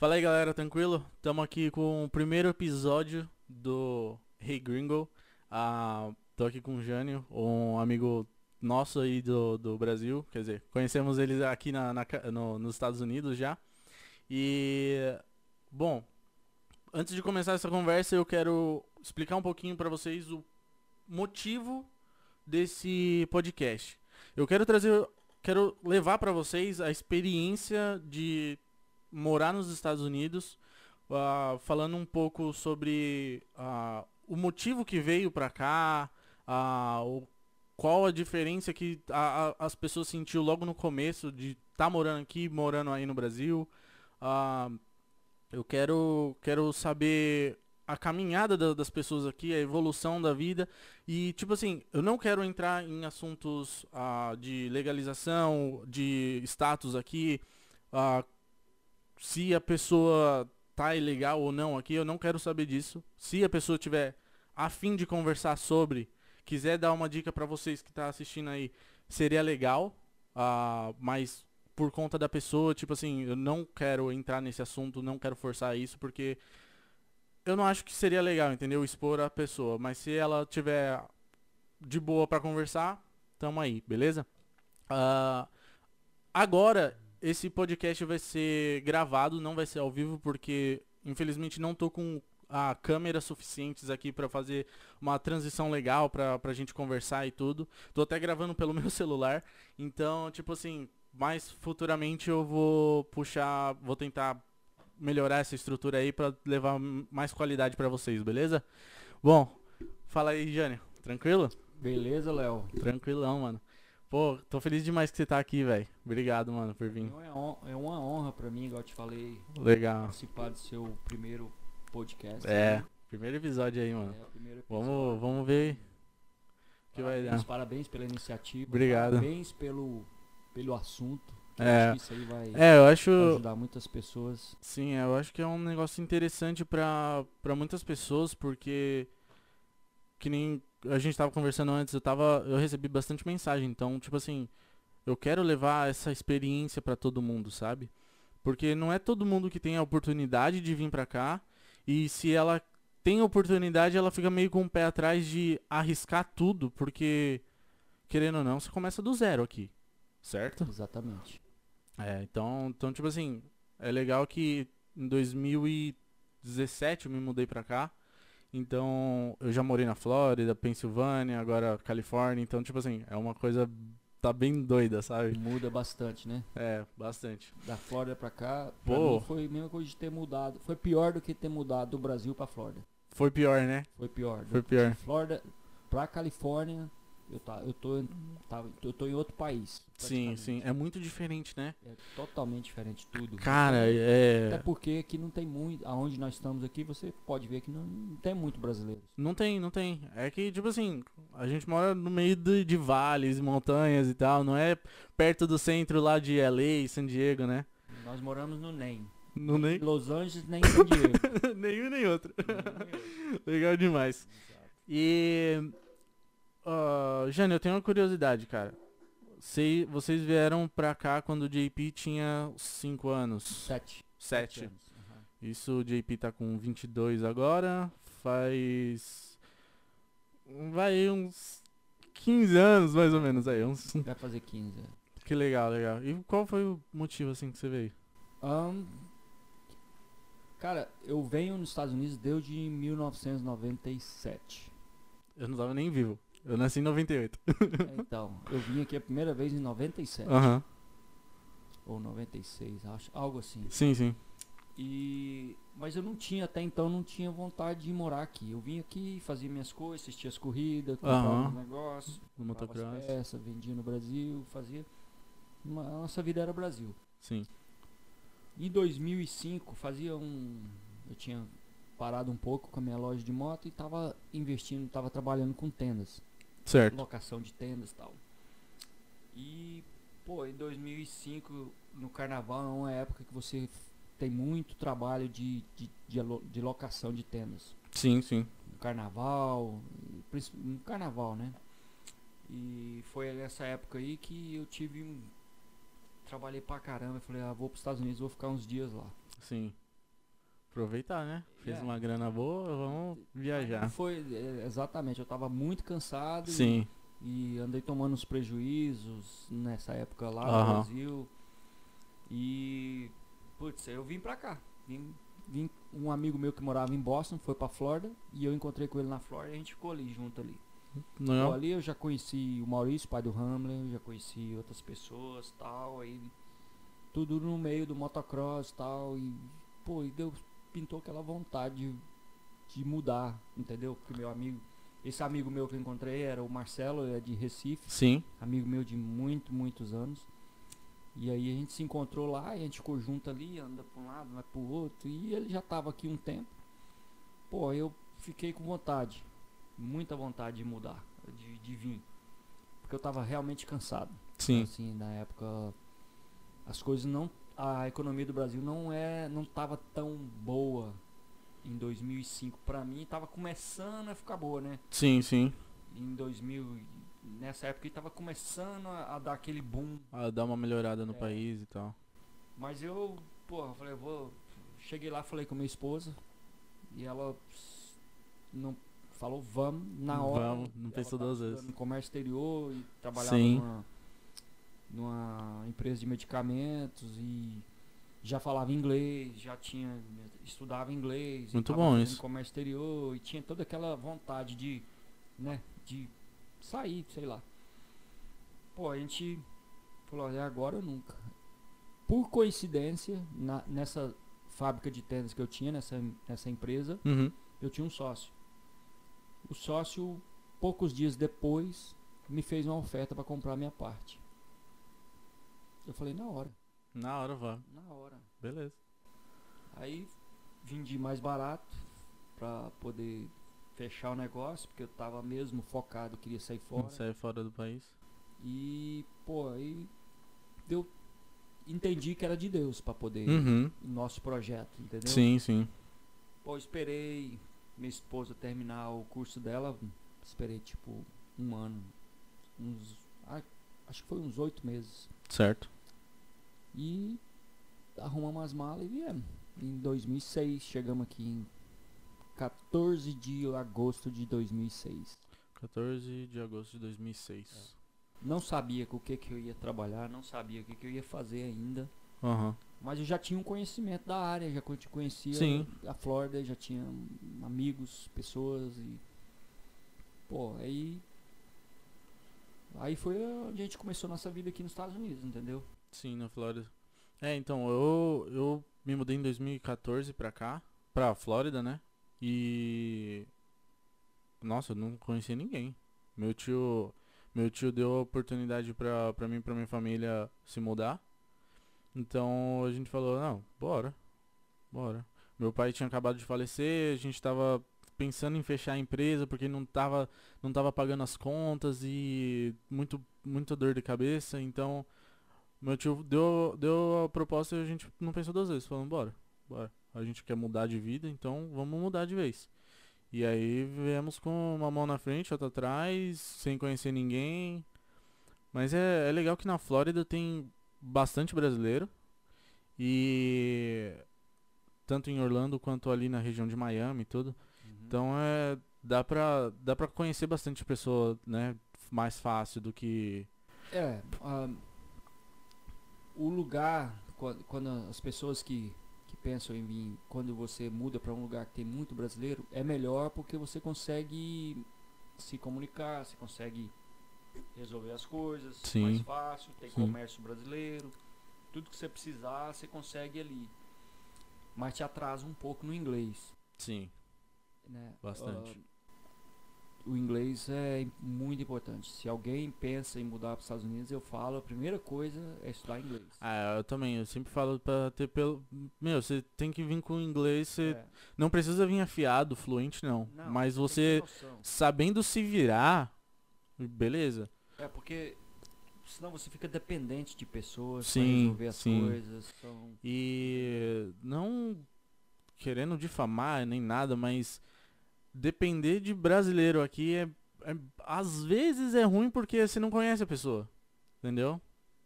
Fala aí galera, tranquilo? Estamos aqui com o primeiro episódio do Hey Gringo. Ah, tô aqui com o Jânio, um amigo nosso aí do, do Brasil. Quer dizer, conhecemos ele aqui na, na no- nos Estados Unidos já. E, bom, antes de começar essa conversa, eu quero explicar um pouquinho para vocês o motivo desse podcast. Eu quero trazer, quero levar para vocês a experiência de morar nos Estados Unidos, ah, falando um pouco sobre ah, o motivo que veio para cá, o- qual a diferença que a- a- as pessoas sentiu logo no começo de estar morando aqui, morando aí no Brasil. Eu quero, quero saber a caminhada da- das pessoas aqui, a evolução da vida. E, tipo assim, eu não quero entrar em assuntos ah, de legalização, de status aqui, ah, se a pessoa tá ilegal ou não aqui, eu não quero saber disso. Se a pessoa tiver a fim de conversar sobre, quiser dar uma dica pra vocês que tá assistindo aí, seria legal, ah, mas por conta da pessoa, tipo assim, eu não quero entrar nesse assunto, não quero forçar isso, porque eu não acho que seria legal, entendeu? Expor a pessoa, mas se ela tiver de boa pra conversar, tamo aí, beleza? Ah, agora, esse podcast vai ser gravado, não vai ser ao vivo, porque infelizmente não tô com a câmera suficientes aqui pra fazer uma transição legal pra, pra gente conversar e tudo. Tô até gravando pelo meu celular, então, tipo assim, mais futuramente eu vou puxar, vou tentar melhorar essa estrutura aí pra levar mais qualidade pra vocês, beleza? Bom, fala aí, Jânio. Tranquilo? Beleza, Léo? Tranquilão, mano. Pô, tô feliz demais que você tá aqui, velho. Obrigado, mano, por vir. É é uma honra pra mim, igual eu te falei, Legal. participar do seu primeiro podcast. É, né? primeiro episódio aí, mano. É, episódio. Vamos, vamos ver o que vai parabéns, dar. parabéns pela iniciativa. Obrigado. Parabéns pelo, pelo assunto. É. acho que isso aí vai É, eu acho. ajudar muitas pessoas. Sim, eu acho que é um negócio interessante pra muitas pessoas, porque que nem a gente tava conversando antes, eu tava, eu recebi bastante mensagem, então, tipo assim, eu quero levar essa experiência pra todo mundo, sabe? Porque não é todo mundo que tem a oportunidade de vir pra cá, e se ela tem a oportunidade, ela fica meio com o pé atrás de arriscar tudo, porque querendo ou não, você começa do zero aqui, certo? Exatamente. É, então, então, tipo assim, é legal que em 2017 eu me mudei pra cá. Então, eu já morei na Flórida, Pensilvânia, agora Califórnia. Então, tipo assim, é uma coisa tá bem doida, sabe? Muda bastante, né? É, bastante. Da Flórida pra cá, pra Pô. mim foi a mesma coisa de ter mudado. Foi pior do que ter mudado do Brasil pra Flórida. Foi pior, né? Foi pior. Foi pior. De Flórida pra Califórnia, eu, tá, eu, tô, em- tava, eu tô em outro país. Sim, sim. É muito diferente, né? É totalmente diferente tudo. Cara, Até é. porque aqui não tem muito. Aonde nós estamos aqui, você pode ver que não, não tem muito brasileiros. Não tem, não tem. É que, tipo assim, a gente mora no meio de, de vales, montanhas e tal. Não é perto do centro lá de LA, San Diego, né? Nós moramos no NEM. Não nem. Los Angeles nem San Diego. Nenhum nem outro. Nenhum nem Legal demais. Exato. E. Uh, Jane, eu tenho uma curiosidade, cara. Sei, vocês vieram pra cá quando o JP tinha 5 anos. Sete. 7. anos. aham. Isso, o JP tá com 22 agora. Faz. Vai uns 15 anos mais ou menos aí. Uns... Vai fazer 15. é. Que legal, legal. E qual foi o motivo assim que você veio? Ahn, cara, eu venho nos Estados Unidos desde 1997. Eu não tava nem vivo. Eu nasci em 98. então, eu vim aqui a primeira vez em 97. Aham. Ou 96, acho. Algo assim. Sim, sim. E mas eu não tinha até então não tinha vontade de morar aqui. Eu vim aqui, fazia minhas coisas, assistia as corridas, comprava negócios, No comprava as peças, vendia no Brasil, fazia uma- a nossa vida era Brasil. Sim. Em 2005 fazia um eu tinha parado um pouco com a minha loja de moto e tava investindo, tava trabalhando com tendas, Certo. locação de tendas e tal. E pô, em 2005 no carnaval é uma época que você tem muito trabalho de, de, de, de locação de tendas. Sim, sim. No carnaval, no carnaval, né? E foi nessa época aí que eu tive um. Trabalhei pra caramba. Eu falei, ah, vou pros Estados Unidos, vou ficar uns dias lá. Sim. Aproveitar, né? Fez É. uma grana boa, vamos viajar. Foi, é, exatamente, eu tava muito cansado e- Sim, e, andei tomando uns prejuízos nessa época lá no Brasil. E, putz, eu vim pra cá. Vim, vim- um amigo meu que morava em Boston foi pra Flórida e eu encontrei com ele na Flórida e a gente ficou ali junto ali. Não ali eu já conheci o Maurício, pai do Hamlin, já conheci outras pessoas tal, aí tudo no meio do motocross tal, e pô, e deu, pintou aquela vontade de, mudar, entendeu? Porque meu amigo, esse amigo meu que eu encontrei era o Marcelo, é de Recife, Sim, amigo meu de muito, muitos anos. E aí a gente se encontrou lá a gente ficou junto ali, anda pra um lado, vai pro outro, e ele já tava aqui um tempo. Pô, eu fiquei com vontade, muita vontade de mudar, de, de vir. Porque eu tava realmente cansado. sim, Assim, na época as coisas não a economia do Brasil não é não tava tão boa em 2005 Pra mim tava começando a ficar boa, né? sim, sim. Em 2000 nessa época tava começando a, a dar aquele boom, Ah, dar uma melhorada no É. país e tal. mas eu, porra, falei, eu vou cheguei lá, falei com minha esposa e ela não falou vamos na hora. Vamos, não pensou duas vezes. No comércio exterior e trabalhava Sim. numa, numa empresa de medicamentos e já falava inglês, já tinha estudava inglês, Muito bom isso. comércio exterior e tinha toda aquela vontade de, né, de sair, sei lá. Pô, a gente falou, olha, agora ou nunca. Por coincidência, na- nessa fábrica de tênis que eu tinha, nessa, nessa empresa, Uhum. eu tinha um sócio. O sócio, poucos dias depois, me fez uma oferta para comprar minha parte. Eu falei, na hora, Na hora, vá. na hora. Beleza. Aí vendi mais barato para poder fechar o negócio, porque eu tava mesmo focado, queria sair fora. Sair fora do país. E, pô, aí eu entendi que era de Deus para poder Uhum. nosso projeto, entendeu? Sim, sim. Pô, esperei minha esposa terminar o curso dela, esperei tipo um ano, uns, acho que foi uns oito meses. Certo. E arrumamos as malas e viemos. Em 2006, chegamos aqui em 14 de agosto de 2006. 14 de agosto de 2006. Não sabia com o que, que eu ia trabalhar, não sabia o que, que eu ia fazer ainda. Aham. Mas eu já tinha um conhecimento da área, já con- conhecia Sim. a Flórida, já tinha amigos, pessoas e. Pô, aí. Aí foi onde a gente começou nossa vida aqui nos Estados Unidos, entendeu? Sim, na Flórida. É, então, eu, eu me mudei em 2014 pra cá, pra Flórida, né? E. Nossa, eu não conhecia ninguém. Meu tio. Meu tio deu a oportunidade pra, pra mim e pra minha família se mudar. Então a gente falou, não, bora. Bora. Meu pai tinha acabado de falecer, a gente tava pensando em fechar a empresa porque não tava, não tava pagando as contas e muito, muita dor de cabeça, então meu tio deu, deu a proposta e a gente não pensou duas vezes, falando, bora, bora. A gente quer mudar de vida, então vamos mudar de vez. E aí viemos com uma mão na frente, outra atrás, sem conhecer ninguém. Mas é, é legal que na Flórida tem bastante brasileiro. E tanto em Orlando quanto ali na região de Miami e tudo. Então é. Dá pra, dá pra conhecer bastante pessoa, né? Mais fácil do que. É, ah, o lugar, quando, quando as pessoas que, que pensam em vir, quando você muda para um lugar que tem muito brasileiro, é melhor porque você consegue se comunicar, você consegue resolver as coisas Sim. mais fácil, tem Sim. comércio brasileiro, tudo que você precisar você consegue ali. Mas te atrasa um pouco no inglês. Sim, Né? Bastante. Ah, o inglês é muito importante. Se alguém pensa em mudar para os Estados Unidos, eu falo, a primeira coisa é estudar inglês. Ah, eu também, eu sempre falo pra ter pelo. Meu, você tem que vir com inglês, você É. não precisa vir afiado, fluente não. Não, mas você sabendo se virar, beleza. É porque senão você fica dependente de pessoas para Sim, resolver as sim. coisas. Então, E não querendo difamar nem nada, mas depender de brasileiro aqui é, é- às vezes é ruim porque você não conhece a pessoa. Entendeu?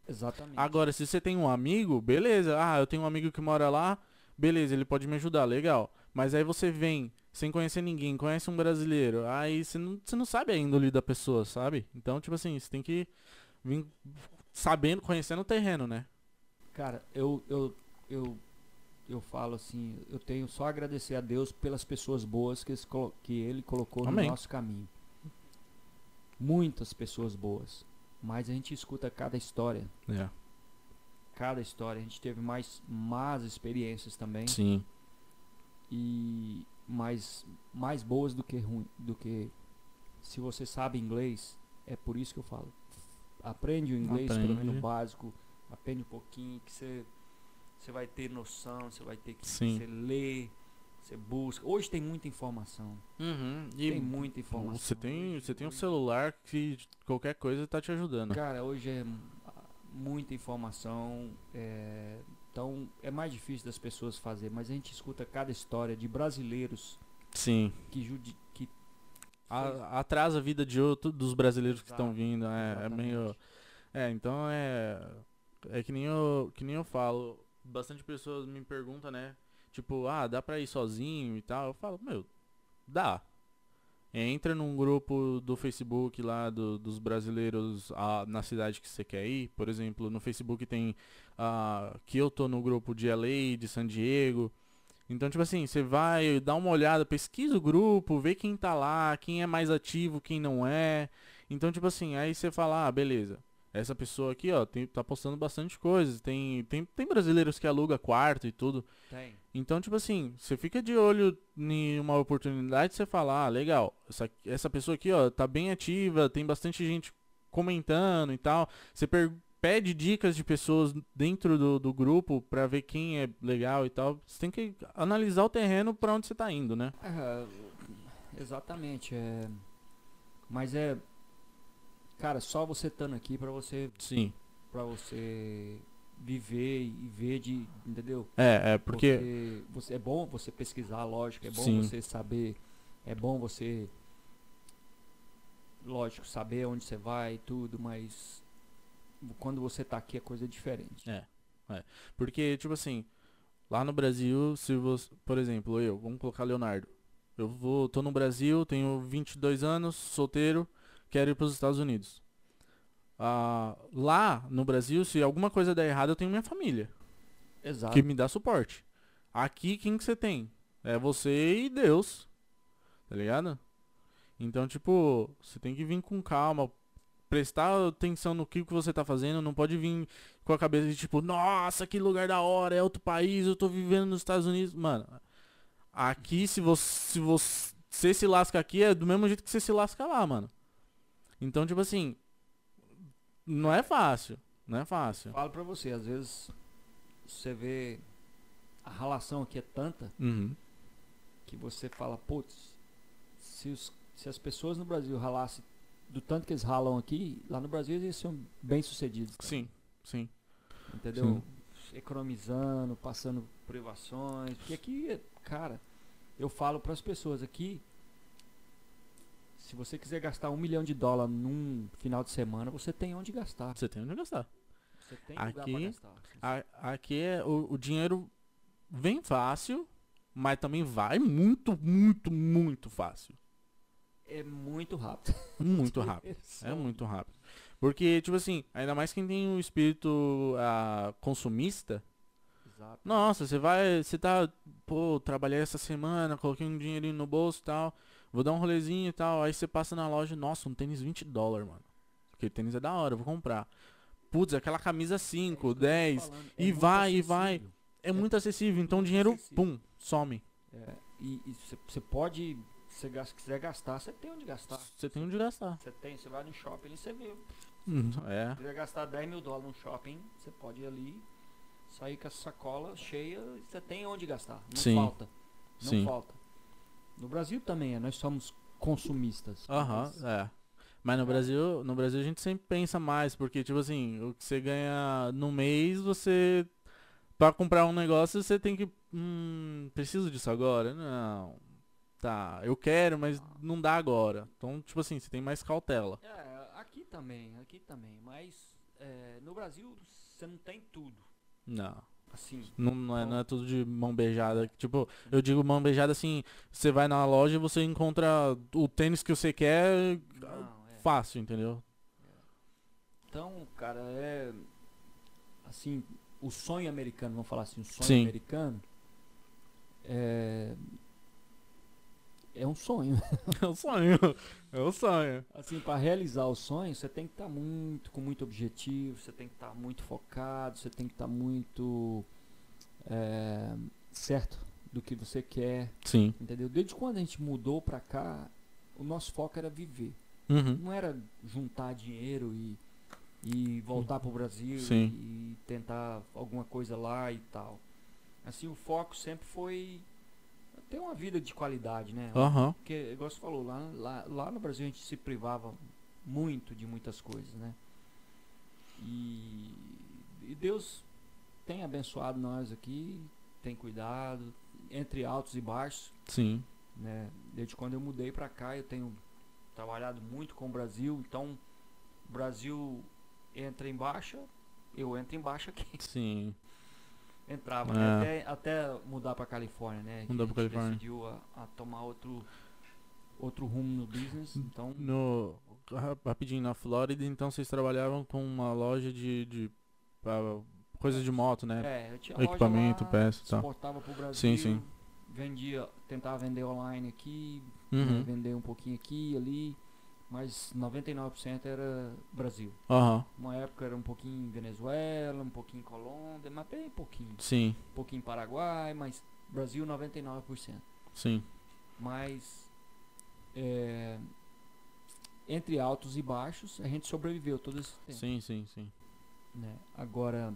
exatamente. Agora, se você tem um amigo, beleza. Ah, eu tenho um amigo que mora lá, beleza, ele pode me ajudar, legal. Mas aí você vem sem conhecer ninguém, conhece um brasileiro, aí você não, você não sabe a índole da pessoa, sabe? Então, tipo assim, você tem que vir sabendo, conhecendo o terreno, né? Cara, eu, eu, eu, eu falo assim, eu tenho só a agradecer a Deus pelas pessoas boas que, que Ele colocou Amém. no nosso caminho. Muitas pessoas boas. Mas a gente escuta cada história. É. Cada história. A gente teve mais más experiências também. Sim. E mais, mais boas do que ruim. Do que se você sabe inglês, é por isso que eu falo. Aprende o inglês, pelo menos Aprende. básico. Aprende um pouquinho que você você vai ter noção, você vai ter que Sim. você ler, você busca. Hoje tem muita informação. Uhum. E tem muita informação. você tem, você tem um celular que qualquer coisa tá te ajudando. Cara, hoje é mu- muita informação. é, então é mais difícil das pessoas fazer, mas a gente escuta cada história de brasileiros Sim. que, judi que A- atrasa a vida de outro dos brasileiros que estão Exato, vindo. É, é meio. É, então é. É que nem eu, que nem eu falo. Bastante pessoas me perguntam, né? Tipo, ah, dá pra ir sozinho e tal. Eu falo, meu, dá. Entra num grupo do Facebook lá do- dos brasileiros ah, na cidade que você quer ir. Por exemplo, no Facebook tem ah, que eu tô no grupo de LA, de San Diego. Então, tipo assim, você vai dar uma olhada, pesquisa o grupo, vê quem tá lá, quem é mais ativo, quem não é. Então, tipo assim, aí você fala, ah, beleza. Essa pessoa aqui, ó, tem, tá postando bastante coisas. Tem, tem, tem brasileiros que aluga quarto e tudo. tem. Então, tipo assim, você fica de olho em uma oportunidade, você fala, ah, legal, essa, essa pessoa aqui, ó, tá bem ativa, tem bastante gente comentando e tal. Você pede dicas de pessoas dentro do, do grupo pra ver quem é legal e tal. Você tem que analisar o terreno pra onde você tá indo, né? É, exatamente. É, mas é. Cara, só você estando aqui pra você Sim. para você viver e ver de, entendeu? É, é porque... você é bom você pesquisar, lógico, é bom Sim. você saber, é bom você lógico, saber onde você vai e tudo, mas quando você tá aqui a coisa é diferente. É. Porque, tipo assim, lá no Brasil, se você, por exemplo, eu, vamos colocar Leonardo. Eu vou, tô no Brasil, tenho 22 anos, solteiro, quero ir para os Estados Unidos. Ah, lá no Brasil, se alguma coisa der errado, eu tenho minha família, Exato. que me dá suporte. Aqui, quem que você tem? É você e Deus, tá ligado? Então, tipo, você tem que vir com calma, prestar atenção no que, que você tá fazendo, não pode vir com a cabeça de tipo, nossa, que lugar da hora, é outro país, eu tô vivendo nos Estados Unidos. Mano, aqui se você, se você se lasca aqui é do mesmo jeito que você se lasca lá, mano. Então, tipo assim, não é fácil, não é fácil. Falo pra você, às vezes você vê a relação aqui é tanta Uhum. que você fala, putz, se, os- se as pessoas no Brasil ralassem do tanto que eles ralam aqui, lá no Brasil eles ser bem sucedidos. cara. Sim, sim. entendeu? Economizando, passando privações. Porque aqui, cara, eu falo para as pessoas aqui, se você quiser gastar um milhão de dólares num final de semana, você tem onde gastar. Você tem onde gastar. Você tem lugar Aqui, pra gastar. A- aqui é o, o dinheiro vem fácil, mas também vai muito, muito, muito fácil. É muito rápido. Muito rápido. É muito rápido. Porque, tipo assim, ainda mais quem tem um espírito ah, consumista, Exato. nossa, você vai, você tá, pô, trabalhei essa semana, coloquei um dinheirinho no bolso e tal, vou dar um rolezinho e tal, aí você passa na loja, nossa, um tênis 20 dólares, mano. Porque tênis é da hora, eu vou comprar. Putz, aquela camisa 5, 10, É e vai, e vai. é muito acessível, então o muito dinheiro, acessível. pum, some. É, e você pode, se você quiser gastar, você tem onde gastar. Você tem onde gastar. Você tem, você vai no shopping e você vê. É. Se quiser gastar 10 mil dólares no shopping, você pode ir ali, sair com a sacola cheia, e você tem onde gastar. Não Sim. falta. Não Sim. falta. No Brasil também é, nós somos consumistas. Aham, Mas é. Mas no Brasil, no Brasil a gente sempre pensa mais, porque tipo assim, o que você ganha no mês, você Pra comprar um negócio, você tem que hum, preciso disso agora? Não. Tá, eu quero, mas não dá agora. Então, tipo assim, você tem mais cautela. É, aqui também, aqui também. Mas é, no Brasil você não tem tudo. Não. Assim, Não, não, é, não é tudo de mão beijada. Tipo, eu digo mão beijada assim, você vai na loja e você encontra o tênis que você quer não, é. fácil, entendeu? Então, cara, é. Assim, o sonho americano, vamos falar assim, o sonho Sim. americano é. É um sonho. É o sonho. É o sonho. Assim, para realizar o sonho, você tem que estar muito, com muito objetivo, você tem que estar muito focado, você tem que estar muito é, certo do que você quer, Sim. entendeu? Desde quando a gente mudou pra cá, o nosso foco era viver. Uhum. Não era juntar dinheiro e, e voltar pro Brasil Sim. e tentar alguma coisa lá e tal. Assim, o foco sempre foi ter uma vida de qualidade, né? Aham. Porque, igual você falou, lá, lá, lá no Brasil a gente se privava muito de muitas coisas, né? E, e Deus tem abençoado nós aqui, tem cuidado, entre altos e baixos, Sim. né? Desde quando eu mudei pra cá, eu tenho trabalhado muito com o Brasil, então o Brasil entra em baixa, eu entro em baixa aqui. Sim. Entrava, É. né? Até, até mudar pra Califórnia, né? Mudar a pra gente Califórnia. decidiu a, a tomar outro, outro rumo no business, então... No, ra- rapidinho, na Flórida, então vocês trabalhavam com uma loja de, de coisas de moto, né? É, eu tinha Equipamento, lá, peça tal. exportava pro Brasil. Sim, sim. Vendia, tentava vender online aqui, né, Uhum. vender um pouquinho aqui ali, mas 99% era Brasil. Aham. Uma época era um pouquinho em Venezuela, um pouquinho em Colômbia, mas bem pouquinho. Sim, Um pouquinho em Paraguai, mas Brasil 99%. sim. Mas é, entre altos e baixos, a gente sobreviveu todo esse tempo. Sim, sim, sim. né? Agora,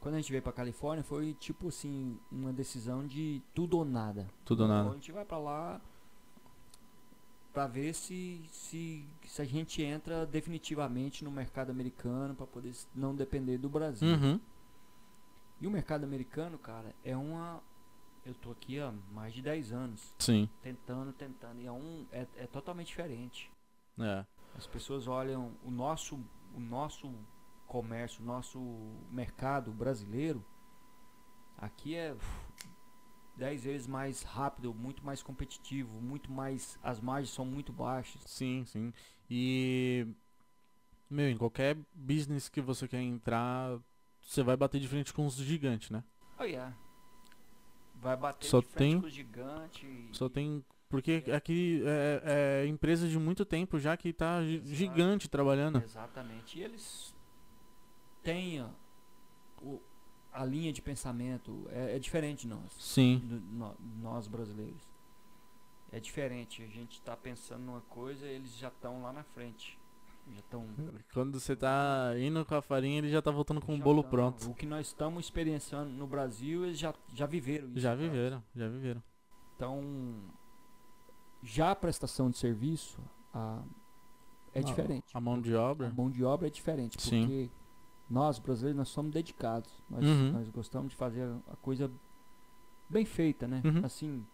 quando a gente veio pra Califórnia, foi tipo assim, uma decisão de tudo ou nada. Tudo ou nada. a gente vai pra lá pra ver se, se, se a gente entra definitivamente no mercado americano pra poder não depender do Brasil. Uhum. E o mercado americano, cara, é uma. Eu tô aqui há mais de 10 anos, Sim. tentando, tentando, e é um. É, é totalmente diferente. É. As pessoas olham o nosso, o nosso comércio, o nosso mercado brasileiro, aqui é uf, dez vezes mais rápido, muito mais competitivo, muito mais, as margens são muito baixas. Sim, sim. E. Meu, em qualquer business que você quer entrar, você vai bater de frente com os gigantes, né? Oh, yeah. Vai bater Só de frente tem- com o gigante. e- Só tem. Porque aqui é, é empresa de muito tempo já que tá Exato. gigante trabalhando. Exatamente. E eles têm o- a linha de pensamento, é, é diferente de nós. Sim. do- nó- nós brasileiros. É diferente, a gente tá pensando numa coisa, eles já estão lá na frente. Já estão. Quando você tá indo com a farinha, ele já tá voltando com o bolo pronto. O que nós estamos experienciando no Brasil, eles já, já viveram isso. Já cara. viveram, já viveram. Então, já a prestação de serviço a, é A- diferente. A mão de A obra? mão de obra é diferente, Sim. porque nós brasileiros nós somos dedicados. Nós, Uhum. nós gostamos de fazer a coisa bem feita, né? Uhum. Assim,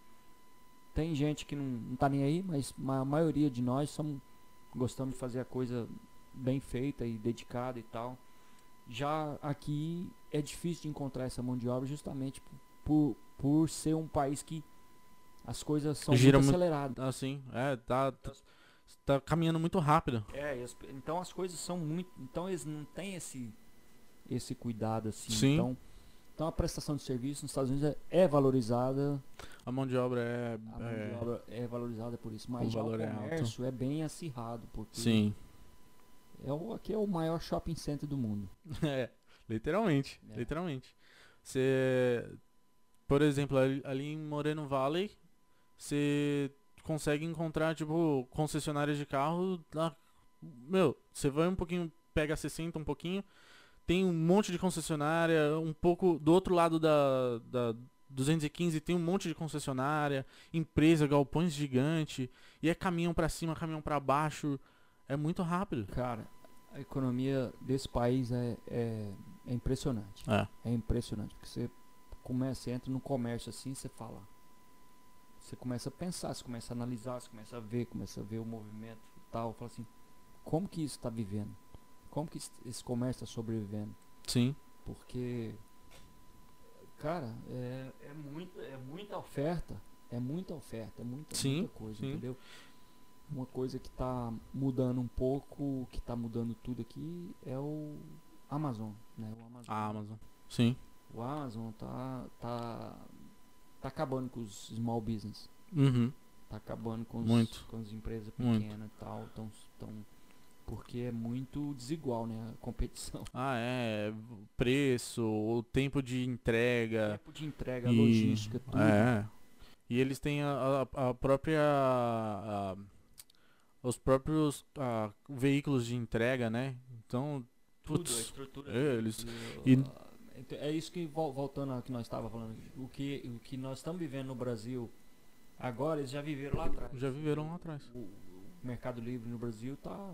tem gente que não, não tá nem aí, mas ma- a maioria de nós somos, gostamos de fazer a coisa bem feita e dedicada e tal. Já aqui é difícil de encontrar essa mão de obra justamente por, por, ser um país que as coisas são Gira muito aceleradas. Assim, é, tá, tá, tá caminhando muito rápido. É, então as coisas são muito. Então eles não têm esse, esse cuidado assim. Sim. Então, então a prestação de serviço nos Estados Unidos é, é valorizada, A mão de obra é. a mão é, de obra é valorizada por isso. Mas o já o valor é alto. comércio é, bem acirrado, porque Sim. é o, aqui é o maior shopping center do mundo. É, literalmente, É. literalmente. Você, por exemplo, ali, ali em Moreno Valley, você consegue encontrar, tipo, concessionárias de carro, lá, meu, você vai um pouquinho, pega 60 um pouquinho, tem um monte de concessionária, um pouco do outro lado da, da 215 tem um monte de concessionária, empresa, galpões gigante, e é caminhão pra cima, caminhão pra baixo, é muito rápido. Cara, a economia desse país é, é, é impressionante. É, É impressionante, porque você começa, você entra no comércio assim, você fala. Você começa a pensar, você começa a analisar, você começa a ver, começa a ver o movimento e tal. Fala assim, como que isso está vivendo? Como que esse- comércio está sobrevivendo? sim, Porque Cara, é, é, muito, é muita oferta. É muita oferta, é muita, Sim, muita coisa, sim. entendeu? Uma coisa que tá mudando um pouco, que tá mudando tudo aqui, é o Amazon, né? O Amazon, A Amazon. Sim. o Amazon tá, tá, tá acabando com os small business. Uhum. Tá acabando com, os, Muito. com as empresas Muito. pequenas e tal. Tão, tão, porque é muito desigual, né? A competição. Ah, é. o Preço, o tempo de entrega. Tempo de entrega, e- logística, tudo. É. E eles têm a, a- a própria. a- os próprios veículos de entrega, né? Então. Tudo, a Putz, estrutura. é, eles- e- ah, então, É isso que, vol- voltando ao que nós estávamos falando, o que, o que nós estamos vivendo no Brasil agora, eles já viveram lá atrás. já viveram lá atrás. O, o Mercado Livre no Brasil tá,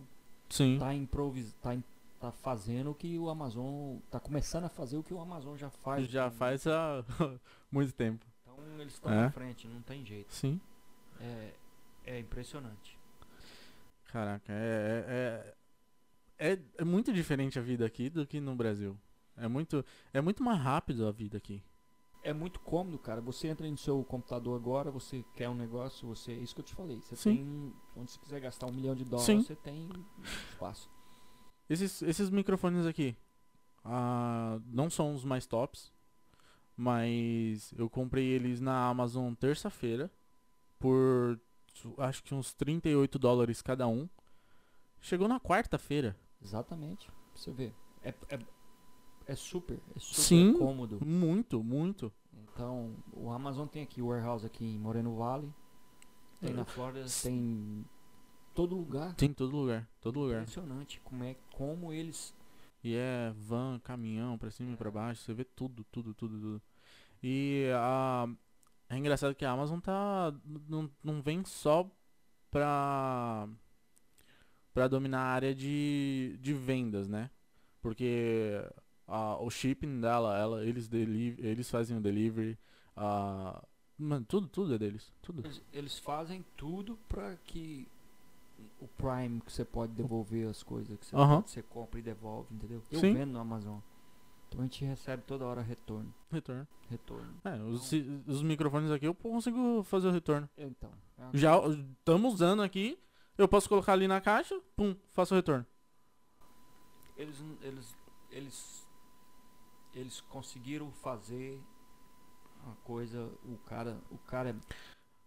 Sim. tá, improvis, tá, tá fazendo o que o Amazon. tá começando a fazer o que o Amazon já faz. já faz há muito tempo. Então eles estão É. na frente, não tem jeito. Sim. É, é impressionante. Caraca, é, é, é, é muito diferente a vida aqui do que no Brasil. É muito, é muito mais rápido a vida aqui. É muito cômodo, cara. Você entra no seu computador agora, você quer um negócio, você. Isso que eu te falei. Você Sim. tem. Onde você quiser gastar um milhão de dólares, Sim. você tem espaço. Esses, esses microfones aqui, ah, não são os mais tops, mas eu comprei eles na Amazon terça-feira por acho que uns 38 dólares cada um. Chegou na quarta-feira. Exatamente. Pra você ver. É, é, é super, é super Sim. cômodo. Muito, muito. Então, o Amazon tem aqui o warehouse aqui em Moreno Valley. Tem na Flórida, tem em todo lugar. Tem em todo lugar, todo lugar. Impressionante como é como eles E é van, caminhão, pra cima e pra baixo, você vê tudo, tudo, tudo, tudo. E a é engraçado que a Amazon tá não, não vem só pra para dominar a área de, de vendas, né? Porque a, o shipping dela, ela, eles deli eles fazem o delivery, a mano, tudo, tudo é deles, tudo. Eles, eles fazem tudo pra que o Prime que você pode devolver as coisas que você, Aham. você compra e devolve, entendeu? Eu Sim. vendo no Amazon. Então a gente recebe toda hora retorno. Retorno. Retorno. É, os, os microfones aqui eu consigo fazer o retorno. Então. é Já estamos usando aqui. Eu posso colocar ali na caixa, pum, faço o retorno. eles eles eles eles conseguiram fazer uma coisa o cara o cara é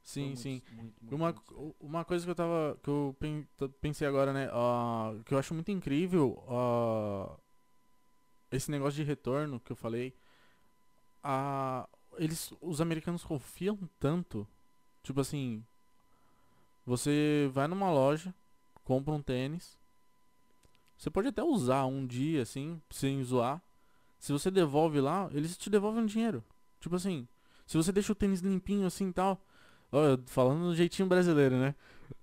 Sim, muito, sim. muito, muito, Uma, uma coisa que eu tava. que eu pensei agora, né? ah, que eu acho muito incrível. ah, esse negócio de retorno que eu falei. ah, eles. Os americanos confiam tanto. Tipo assim. Você vai numa loja, compra um tênis. Você pode até usar um dia, assim, sem zoar. Se você devolve lá, eles te devolvem o dinheiro. Tipo assim, se você deixa o tênis limpinho assim e tal. Ó, falando do jeitinho brasileiro, né?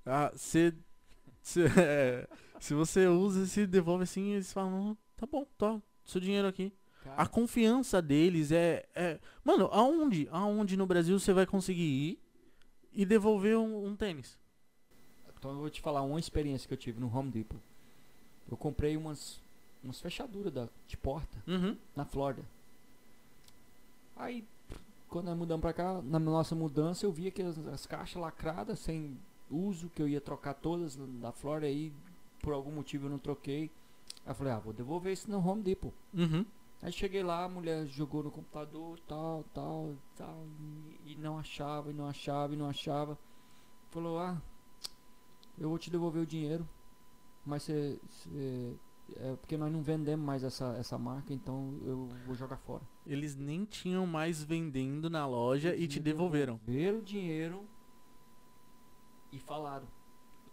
Ah, se, se, é, se você usa e se devolve assim, eles falam, "Ah, tá bom, tá, seu dinheiro aqui. A Cara, confiança deles é, é. Mano, aonde? Aonde no Brasil você vai conseguir ir e devolver um, um tênis? então eu vou te falar uma experiência que eu tive no Home Depot eu comprei umas umas fechaduras da, de porta Uhum. na Flórida aí quando nós mudamos pra cá na nossa mudança eu vi que as, as caixas lacradas sem uso que eu ia trocar todas da Flórida aí por algum motivo eu não troquei aí eu falei ah vou devolver isso no Home Depot Uhum. Aí cheguei lá, a mulher jogou no computador, tal, tal, tal, e, e não achava, e não achava, e não achava. Falou, ah, eu vou te devolver o dinheiro, mas você. É porque nós não vendemos mais essa, essa marca, então eu vou jogar fora. Eles nem tinham mais vendendo na loja e Eles te me devolveram. Devolveram o dinheiro e falaram.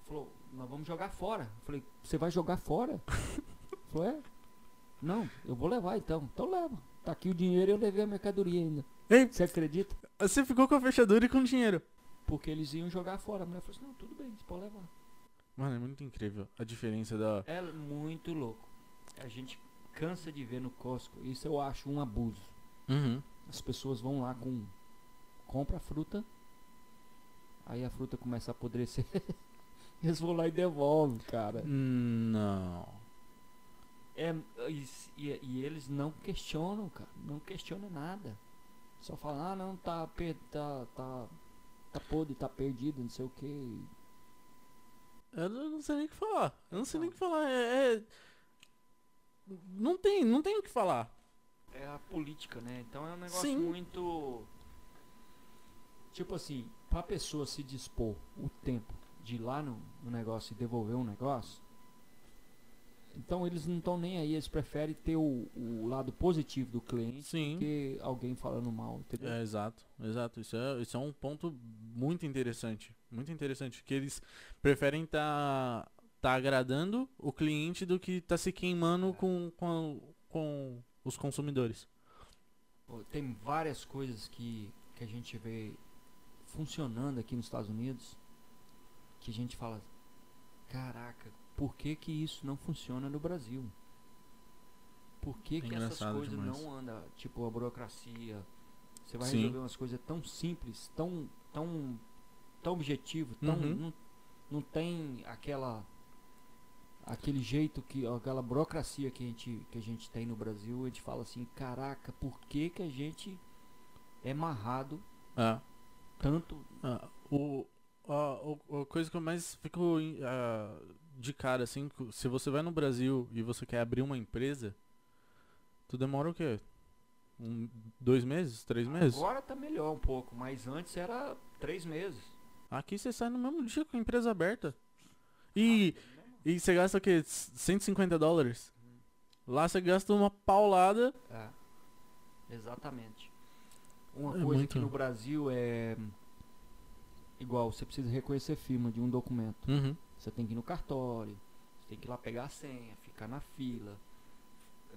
Falou, nós vamos jogar fora. Eu falei, você vai jogar fora? Falou, é. Não, eu vou levar então. Então leva. Tá aqui o dinheiro e eu levei a mercadoria ainda. Ei, Você acredita? você ficou com a fechadura e com dinheiro. Porque eles iam jogar fora. A mulher falou assim, não, tudo bem, você pode levar. Mano, é muito incrível a diferença da. É muito louco. A gente cansa de ver no Costco. Isso eu acho um abuso. Uhum. As pessoas vão lá com. Compra a fruta. Aí a fruta começa a apodrecer. Eles vão lá e devolvem, cara. Não. É, e, e- eles não questionam, cara. Não questionam nada. Só fala, ah não, tá, tá, tá, tá podre, tá perdido, não sei o que. Eu não sei nem o que falar. Eu não sei nem o que falar. É, é- Não tem, não tem o que falar. É a política, né? Então é um negócio Sim. muito. Tipo assim, pra pessoa se dispor o tempo de ir lá no, no negócio e devolver um negócio. Então eles não estão nem aí, eles preferem ter o, o lado positivo do cliente Sim. que alguém falando mal, entendeu? É, exato, exato. Isso é, isso é um ponto muito interessante. Muito interessante. Que eles preferem estar tá, agradando o cliente do que tá se queimando com, com, com os consumidores. Tem várias coisas que, que a gente vê funcionando aqui nos Estados Unidos que a gente fala, caraca, por que que isso não funciona no Brasil? Por que, É que essas coisas demais. não andam, tipo a burocracia? Você vai Sim. resolver umas coisas tão simples, tão tão tão objetivo, tão Uhum. não, não tem aquela aquele jeito que aquela burocracia que a gente que a gente tem no Brasil, a gente fala assim, caraca, por que que a gente é marrado É. tanto Ah, o, a, a coisa que eu mais fico ah, de cara, assim, se você vai no Brasil e você quer abrir uma empresa, tu demora o quê? Um, dois meses? Três meses? Agora tá melhor um pouco, mas antes era três meses. Aqui você sai no mesmo dia com a empresa aberta. E, e você gasta o quê? 150 dólares? Lá você gasta uma paulada. É, exatamente. Uma É coisa muito- que no Brasil é igual, você precisa reconhecer firma de um documento. Uhum. Você tem que ir no cartório, você tem que ir lá pegar a senha, ficar na fila.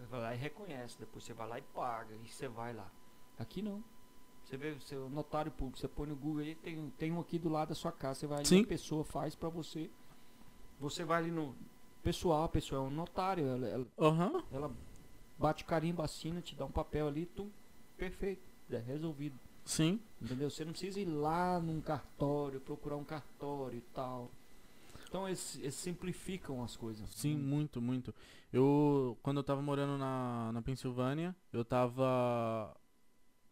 Vai lá e reconhece, depois você vai lá e paga, e você vai lá. Aqui não. Você vê o seu notário público, você põe no Google aí, tem, tem um aqui do lado da sua casa, você vai ali, Sim. a pessoa faz pra você. Você vai ali no pessoal, a pessoa é um notário, ela, ela, Aham. ela bate o carimbo, assina, te dá um papel ali, tum, perfeito, é resolvido. Sim. Entendeu? Você não precisa ir lá num cartório, procurar um cartório e tal. Então eles, eles simplificam as coisas. Sim, muito, muito. Eu, quando eu tava morando na, na Pensilvânia, eu tava.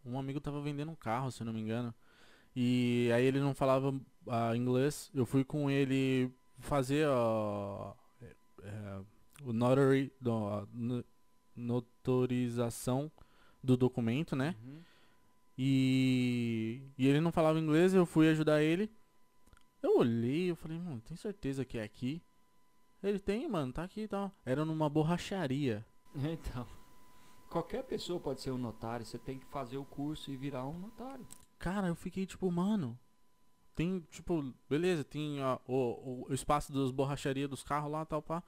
Um amigo tava vendendo um carro, se eu não me engano. E aí ele não falava ah, inglês. Eu fui com ele fazer é, é, o notary, notorização do documento, né? Uhum. E, e ele não falava inglês, eu fui ajudar ele. Eu olhei, eu falei, mano, tem certeza que é aqui? Ele tem, mano, tá aqui e tal. Era numa borracharia. Então, qualquer pessoa pode ser um notário, você tem que fazer o curso e virar um notário. Cara, eu fiquei tipo, mano. Tem, tipo, beleza, tem ó, o, o, espaço das borracharias dos carros lá, tal, pá.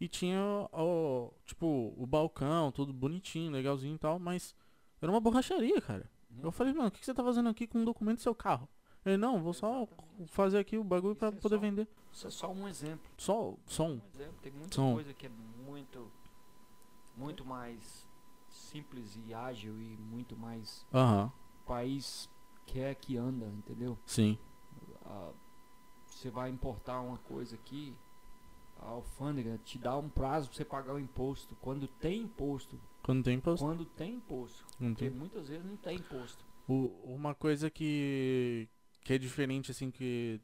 E tinha, ó, tipo, o balcão, tudo bonitinho, legalzinho e tal, mas era uma borracharia, cara. Eu falei, mano, o que que você tá fazendo aqui com um documento do seu carro? Ele, não, vou só Exatamente. fazer aqui o bagulho pra é poder só- vender. Isso é só um exemplo. Só, só um. Um exemplo. Tem muita Som. coisa que é muito, muito mais simples e ágil e muito mais Aham, país quer que anda, entendeu? sim. Ah, você vai importar uma coisa aqui, a alfândega te dá um prazo pra você pagar o imposto. Quando tem imposto, Quando tem imposto. quando tem imposto, Não porque tem. muitas vezes não tem imposto. O- uma coisa que, que é diferente, assim, que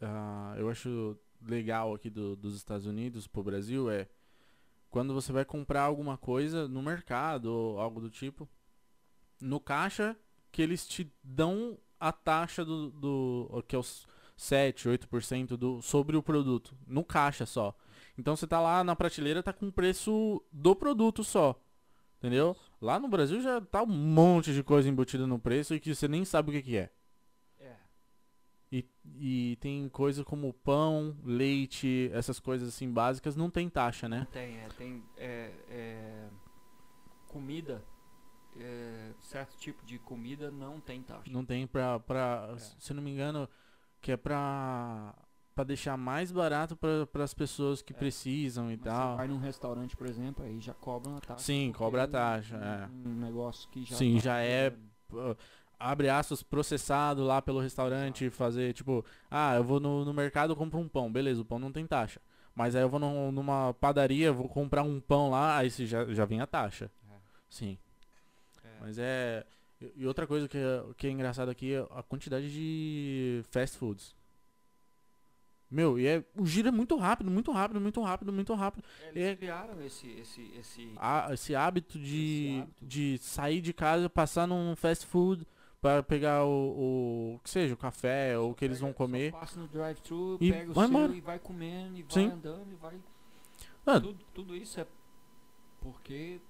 ah, eu acho legal aqui do- dos Estados Unidos pro Brasil é quando você vai comprar alguma coisa no mercado ou algo do tipo, no caixa que eles te dão a taxa do, do que é os 7, 8% do, sobre o produto, no caixa só. Então você tá lá na prateleira, tá com o preço do produto só. Entendeu? Lá no Brasil já tá um monte de coisa embutida no preço e que você nem sabe o que, que é. É. E, e tem coisa como pão, leite, essas coisas assim básicas, não tem taxa, Não né? tem, é, tem é, é, comida, é, certo tipo de comida não tem taxa. Não tem pra, pra É. se não me engano, que é pra, pra deixar mais barato para as pessoas que É. precisam e Mas tal. Você vai num restaurante, por exemplo, aí já cobra uma taxa. Sim, cobra a é taxa, um, é. um negócio que já Sim, tá já é. Abre aspas, processado lá pelo restaurante, fazer tipo, ah, eu vou no, no mercado compro um pão, beleza, o pão não tem taxa. Mas aí eu vou num- numa padaria, vou comprar um pão lá, aí se já, já vem a taxa. É. Sim. É. Mas é, E- outra coisa que é, que é engraçado aqui é a quantidade de fast foods. Meu, e é, o giro é muito rápido, muito rápido, muito rápido, muito rápido. Eles É- criaram esse, esse, esse... A- esse hábito de, Esse hábito. de sair de casa, passar num fast food para pegar o, o que seja, o café ou o que eles vão comer. Passa no drive-thru, E pega o vai seu embora. e vai comendo, e vai Sim. andando, e vai... Ah. Tudo, tudo isso é porque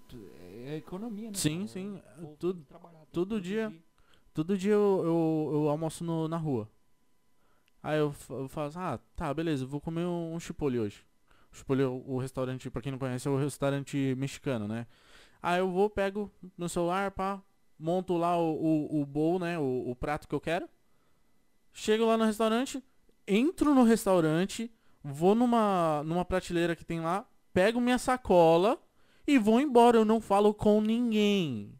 é economia, né? Sim, cara? sim, O tem tudo- todo dia. produzir. Todo dia eu, eu, eu almoço no- na rua. Aí eu, eu falo assim, ah, tá, beleza, vou comer um, chipotle hoje. O chipotle, o, o restaurante, pra quem não conhece, é o restaurante mexicano, né? Aí eu vou, pego no celular, pá, monto lá o, o, o bowl, né, o, o prato que eu quero. Chego lá no restaurante, entro no restaurante, vou numa, numa prateleira que tem lá, pego minha sacola e vou embora. Eu não falo com ninguém.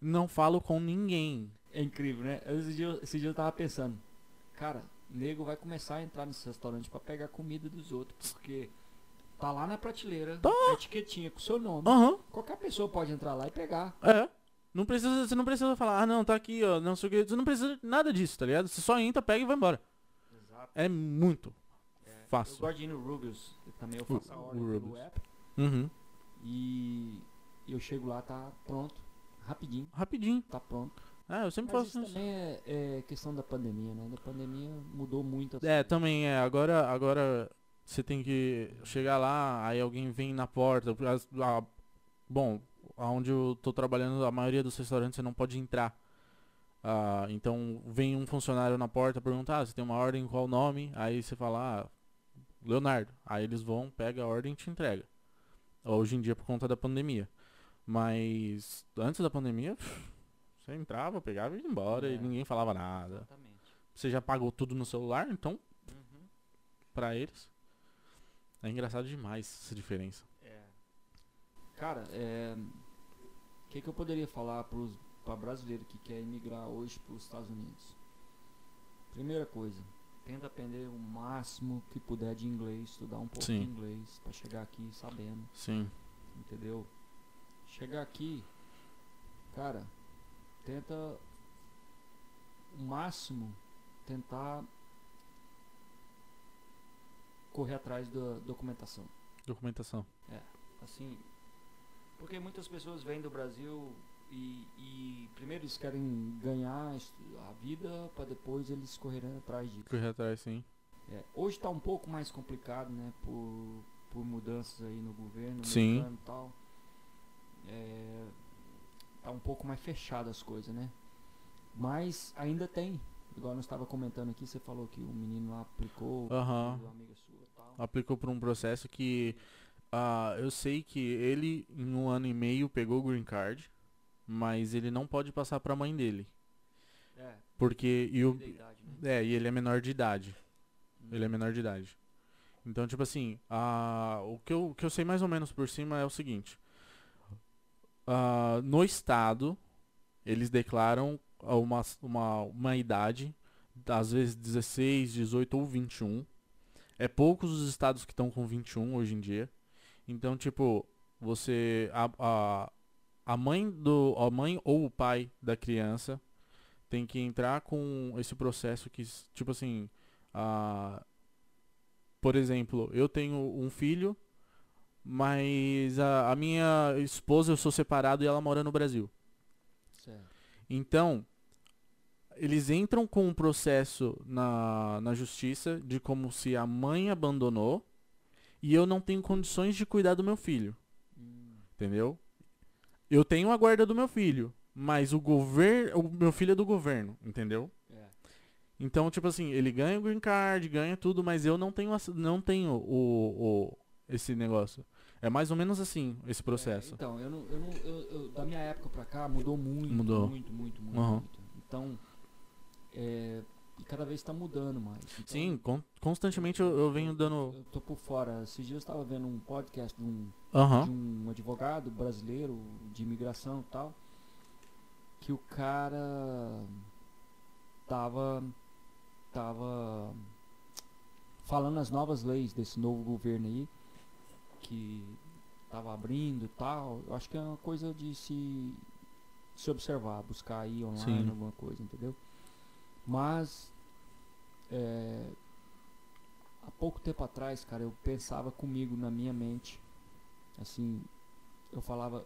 Não falo com ninguém. É incrível, né? Esse dia, esse dia eu tava pensando, cara, nego vai começar a entrar nesse restaurante pra pegar comida dos outros, porque tá lá na prateleira, Tá. etiquetinha com o seu nome. Aham, Qualquer pessoa pode entrar lá e pegar. é. Não precisa, você não precisa falar, ah não, tá aqui, ó, não sei o que. Você não precisa de nada disso, tá ligado? Você só entra, pega e vai embora. Exato. É muito Eu fácil. gosto de ir no Rubius, eu também eu O- faço a o ordem pelo app Uhum. e eu chego lá, tá pronto, rapidinho, Rapidinho. tá pronto. É, eu sempre Mas faço isso isso. também é, é questão da pandemia, né? Da pandemia mudou muito. assim. É, também é. Agora, agora você tem que chegar lá, aí alguém vem na porta. as- a- bom, aonde eu tô trabalhando, a maioria dos restaurantes você não pode entrar. Ah, então vem um funcionário na porta perguntar, ah, você tem uma ordem, qual o nome? Aí você fala, ah, Leonardo. Aí eles vão, pega a ordem e te entrega. Hoje em dia por conta da pandemia. Mas antes da pandemia, você entrava, pegava e ia embora e É. ninguém falava nada. Exatamente. Você já pagou tudo no celular, então Uhum. pra eles. É engraçado demais essa diferença. É. Cara, é. O que, que eu poderia falar pra brasileiro que quer emigrar hoje para os Estados Unidos? Primeira coisa, tenta aprender o máximo que puder de inglês, estudar um pouco Sim. de inglês para chegar aqui sabendo, Sim. entendeu? Chegar aqui, cara, tenta o máximo tentar correr atrás da documentação. Documentação. assim, porque muitas pessoas vêm do Brasil e, e primeiro eles querem ganhar a vida para depois eles correrem atrás disso. Correr atrás, sim. É, hoje está um pouco mais complicado, né, por, por mudanças aí no governo Sim. americano e tal. É, tá um pouco mais fechado as coisas, né? Mas ainda tem. Igual nós estava comentando aqui, você falou que o menino lá aplicou, uma amiga sua e tal. Aplicou por um processo que ah, eu sei que ele em um ano e meio pegou o green card, mas ele não pode passar pra mãe dele. É, Porque e o, da idade, né? é, e ele é menor de idade. Hum. Ele é menor de idade. Então, tipo assim, a, o, que eu, o que eu sei mais ou menos por cima é o seguinte. Ah, no estado, eles declaram uma, uma, uma idade, às vezes 16, 18 ou 21. É poucos os estados que estão com 21 hoje em dia. Então, tipo, você. A, a, a mãe do. A mãe ou o pai da criança tem que entrar com esse processo que, tipo assim. ah, por exemplo, eu tenho um filho, mas a, a minha esposa eu sou separado e ela mora no Brasil. Certo. Então, eles entram com um processo na, na justiça de como se a mãe abandonou e eu não tenho condições de cuidar do meu filho, Hum. entendeu? Eu tenho a guarda do meu filho, mas o governo, o meu filho é do governo, entendeu? É. Então, tipo assim, ele ganha o green card, ganha tudo, mas eu não tenho não tenho o, o esse negócio. É mais ou menos assim esse É, processo. então, eu não, eu não, eu, eu- da minha época pra cá mudou muito, Mudou. muito, muito, muito, Aham. muito. Então, é, e cada vez está mudando mais. Então, Sim, con- constantemente eu, eu venho dando. Eu tô por fora. Esses dias eu estava vendo um podcast de um, de um advogado brasileiro de imigração e tal, que o cara tava tava falando as novas leis desse novo governo aí que tava abrindo e tal. Eu acho que é uma coisa de se se observar, buscar aí online Sim. alguma coisa, entendeu? Mas é, há pouco tempo atrás, cara, eu pensava comigo na minha mente, assim, eu falava,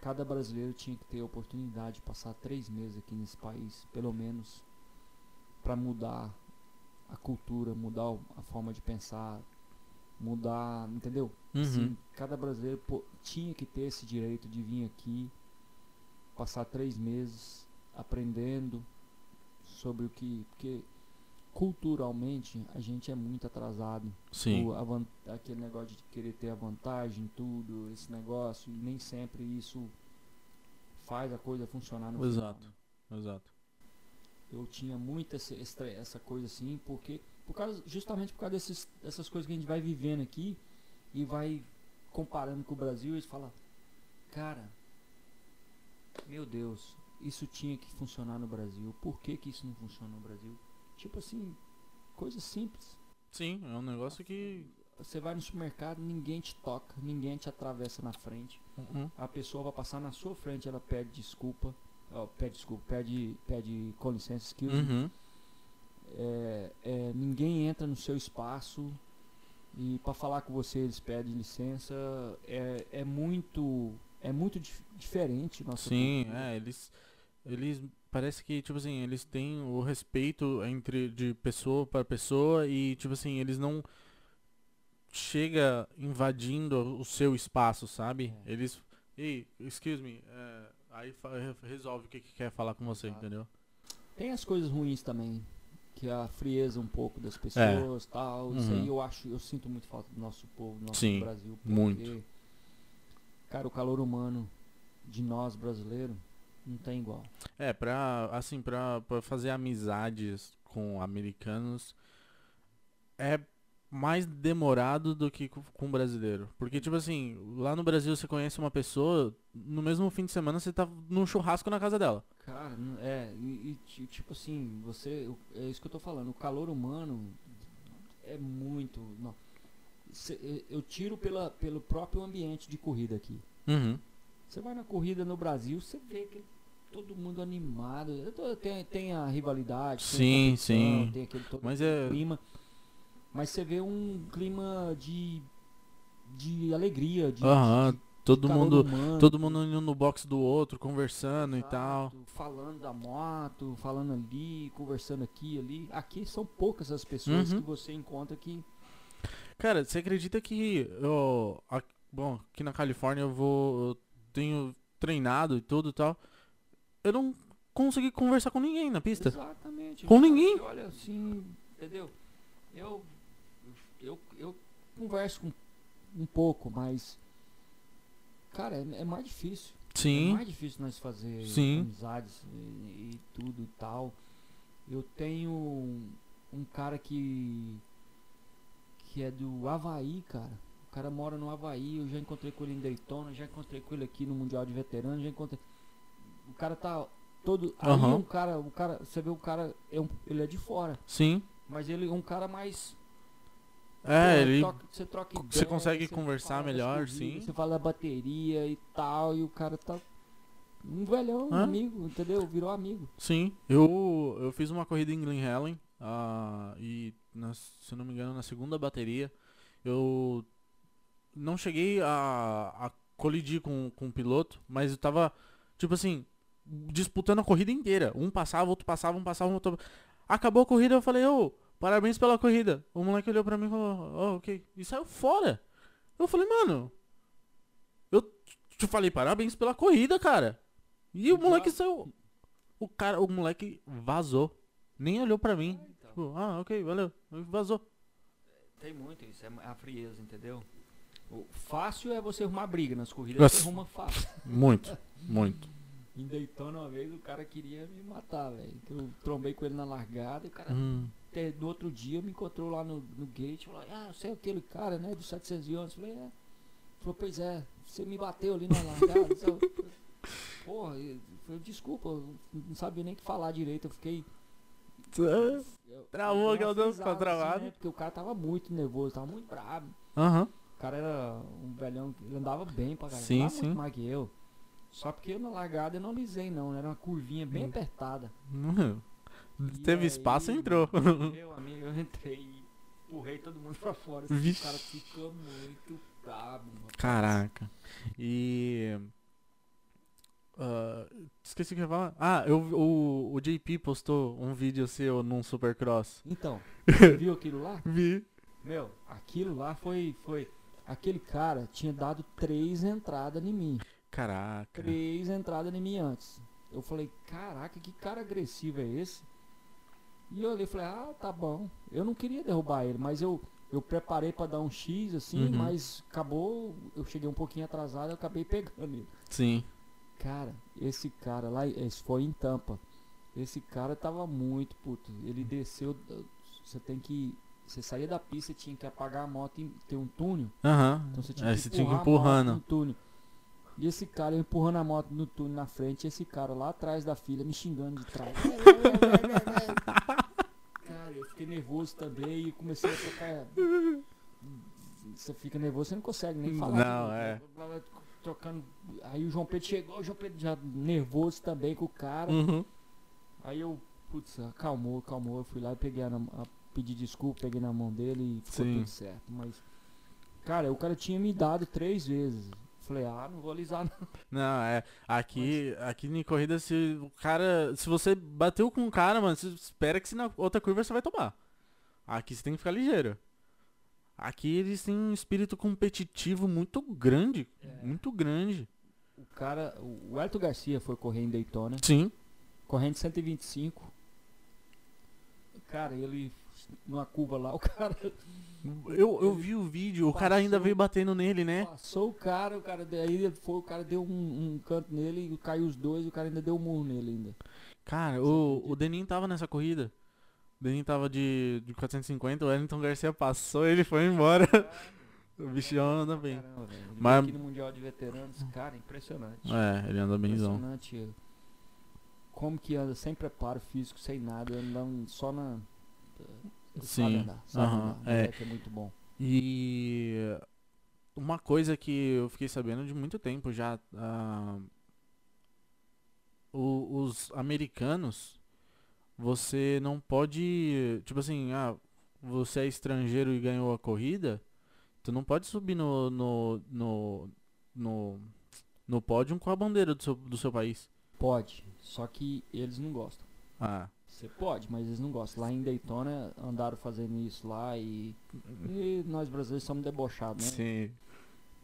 cada brasileiro tinha que ter a oportunidade de passar três meses aqui nesse país, pelo menos, para mudar a cultura, mudar a forma de pensar, mudar, entendeu? Uhum. Assim, cada brasileiro pô, tinha que ter esse direito de vir aqui, passar três meses aprendendo sobre o que. Porque culturalmente a gente é muito atrasado. Sim. O- aquele negócio de querer ter a vantagem, tudo, esse negócio, e nem sempre isso faz a coisa funcionar no Exato. final, né? Exato. eu tinha muito essa, essa coisa assim, porque por causa, justamente por causa desses, dessas coisas que a gente vai vivendo aqui e vai comparando com o Brasil, eles falam, cara, meu Deus, isso tinha que funcionar no Brasil, por que, que isso não funciona no Brasil? Tipo assim, coisa simples. Sim, é um negócio que. Você vai no supermercado, ninguém te toca, ninguém te atravessa na frente. Uhum. A pessoa vai passar na sua frente, ela pede desculpa. ó, pede desculpa, pede, pede com licença, excuse. Uhum. É, é, ninguém entra no seu espaço e para falar com você eles pedem licença é, é muito é muito dif- diferente nossa Sim, cultura. é, eles. Eles. Parece que, tipo assim, eles têm o respeito entre de pessoa para pessoa e, tipo assim, eles não chega invadindo o seu espaço, sabe? É. Eles. Ei, excuse me. é, aí resolve o que, que quer falar com você, Exato. entendeu? tem as coisas ruins também que é a frieza um pouco das pessoas tal isso Uhum. aí eu acho eu sinto muito falta do nosso povo do nosso Sim, Brasil porque, muito. cara o calor humano de nós brasileiros não tem igual É, pra, assim, pra, pra fazer amizades com americanos é mais demorado do que co- com brasileiro. Porque, tipo assim, lá no Brasil você conhece uma pessoa, no mesmo fim de semana você tá num churrasco na casa dela. Cara, é, e, e ti- tipo assim, você, é isso que eu tô falando, o calor humano é muito, não, eu tiro pela, pelo próprio ambiente de corrida aqui. Uhum. Você vai na corrida no Brasil, você vê que todo mundo animado, tem, tem a rivalidade, Sim, sim. tem aquele todo Mas é- clima, mas você vê um clima de, de alegria, de, Aham, de- de Todo mundo, humano, todo mundo indo no box do outro, conversando e tal. Exato, Falando da moto, falando ali, conversando aqui ali. Aqui são poucas as pessoas Uhum. que você encontra que. Cara, você acredita que eu, a- bom, aqui na Califórnia eu vou, eu tenho treinado e tudo e tal. Eu não consegui conversar com ninguém na pista. Exatamente. Com ninguém. Olha assim, entendeu? Eu, eu, eu converso com um pouco, mas. Cara, é, é mais difícil. É Sim. mais difícil nós fazer Sim. amizades e, e tudo e tal. Eu tenho um, um cara que que é do Havaí, cara. O cara mora no Havaí, eu já encontrei com ele em Daytona, já encontrei com ele aqui no Mundial de Veteranos, já encontrei. O cara tá todo. Aí um cara, o cara, você vê o cara, é um, ele é de fora, Sim. mas ele é um cara mais É, ele. troca- você troca você ideia, consegue você conversar fala melhor, sim. Você fala da bateria e tal, e o cara tá um velhão, um amigo, entendeu? Virou amigo. Sim. Eu, eu fiz uma corrida em Glen Helen. ah, e, na- se não me engano, na segunda bateria. Eu não cheguei a, a colidir com, com o piloto, mas eu tava, tipo assim, disputando a corrida inteira. Um passava, outro passava, um passava, outro. Acabou a corrida, eu falei, ô, parabéns pela corrida. O moleque olhou pra mim e falou, ó, ok. E saiu fora. Eu falei, mano, eu te falei parabéns pela corrida, cara. E o moleque saiu. O cara, o moleque vazou. Nem olhou pra mim. Tipo, ah, ok, valeu. Vazou. Tem muito isso, é a frieza, entendeu? O fácil é você arrumar briga nas corridas, Nossa. você arruma fácil. Muito, muito. Em Daytona uma vez o cara queria me matar, velho. que Eu trombei com ele na largada e o cara Hum, até no outro dia me encontrou lá no, no gate falou, ah, você é aquele cara, né, do 711. Eu falei, é. Falou, pois é, você me bateu ali na largada. Eu- Porra, eu falei, desculpa, eu não sabia nem o que falar direito. Eu fiquei. eu- Travou eu aquela dança frisada, travada. né, porque o cara tava muito nervoso, tava muito bravo. Aham. O cara era um velhão, ele andava bem pra caramba. Sim, sim. muito mais que eu. Só porque eu na largada eu não lisei não, era uma curvinha bem Hum. apertada. E Teve espaço, aí, entrou. Meu amigo, eu entrei e empurrei todo mundo pra fora. Vixe. O cara fica muito brabo, mano. Caraca. E. ah, esqueci o que eu ia falar. Ah, eu, o, o JP postou um vídeo seu num Supercross. Então, você viu aquilo lá? Vi. Meu, aquilo lá foi, foi... Aquele cara tinha dado três entradas em mim. Caraca. Três entradas em mim antes. Eu falei, caraca, que cara agressivo é esse? E eu olhei e falei, ah, tá bom. Eu não queria derrubar ele, mas eu, eu preparei pra dar um X assim, Uhum. mas acabou, eu cheguei um pouquinho atrasado, eu acabei pegando ele. Sim. Cara, esse cara lá, esse foi em Tampa. Esse cara tava muito puto. Ele desceu, você tem que, você saía da pista, tinha que apagar a moto e ter um túnel. Aham. Então você tinha que você tinha que empurrando. no túnel. E esse cara empurrando a moto no túnel na frente, e esse cara lá atrás da filha me xingando de trás. cara, eu fiquei nervoso também e comecei a trocar. Você fica nervoso, você não consegue nem falar. Não, é. Trocando. Aí o João Pedro chegou, o João Pedro já nervoso também com o cara. Uhum. Aí eu, putz, acalmou, acalmou. Eu fui lá e peguei a, a pedir desculpa, peguei na mão dele e ficou Sim. tudo certo. Mas, cara, o cara tinha me dado três vezes. Falei, ah, não vou alisar não. Não, é. Aqui, aqui em corrida, se o cara. Se você bateu com um cara, mano, você espera que se na outra curva você vai tomar. Aqui você tem que ficar ligeiro. Aqui eles têm um espírito competitivo muito grande. É. Muito grande. O cara, o Elton Garcia foi correr em Daytona, Sim. correndo 125. Cara, ele numa curva lá, o cara Eu, eu vi o vídeo, o cara ainda veio batendo nele, né? passou o cara, o cara daí foi, o cara deu um, um canto nele e caiu os dois, o cara ainda deu um murro nele ainda. Cara, o, o Denin tava nessa corrida. O Denin tava de, de 450, o Wellington Garcia passou ele foi embora. O bichão anda bem. Caramba, Mas- aqui no Mundial de Veteranos, cara, impressionante. É, ele anda bemzão. Impressionante. Como que anda sem preparo físico, sem nada, andando só na. Sim, sabe andar. é. É muito bom. E uma coisa que eu fiquei sabendo de muito tempo já, ah, o- os americanos, você não pode, tipo assim, ah, você é estrangeiro e ganhou a corrida, tu não pode subir no no no no, no pódio com a bandeira do seu, do seu país. Pode, só que eles não gostam. Ah, Você pode, mas eles não gostam. Lá em Daytona andaram fazendo isso lá e, e nós brasileiros somos debochados, né? sim,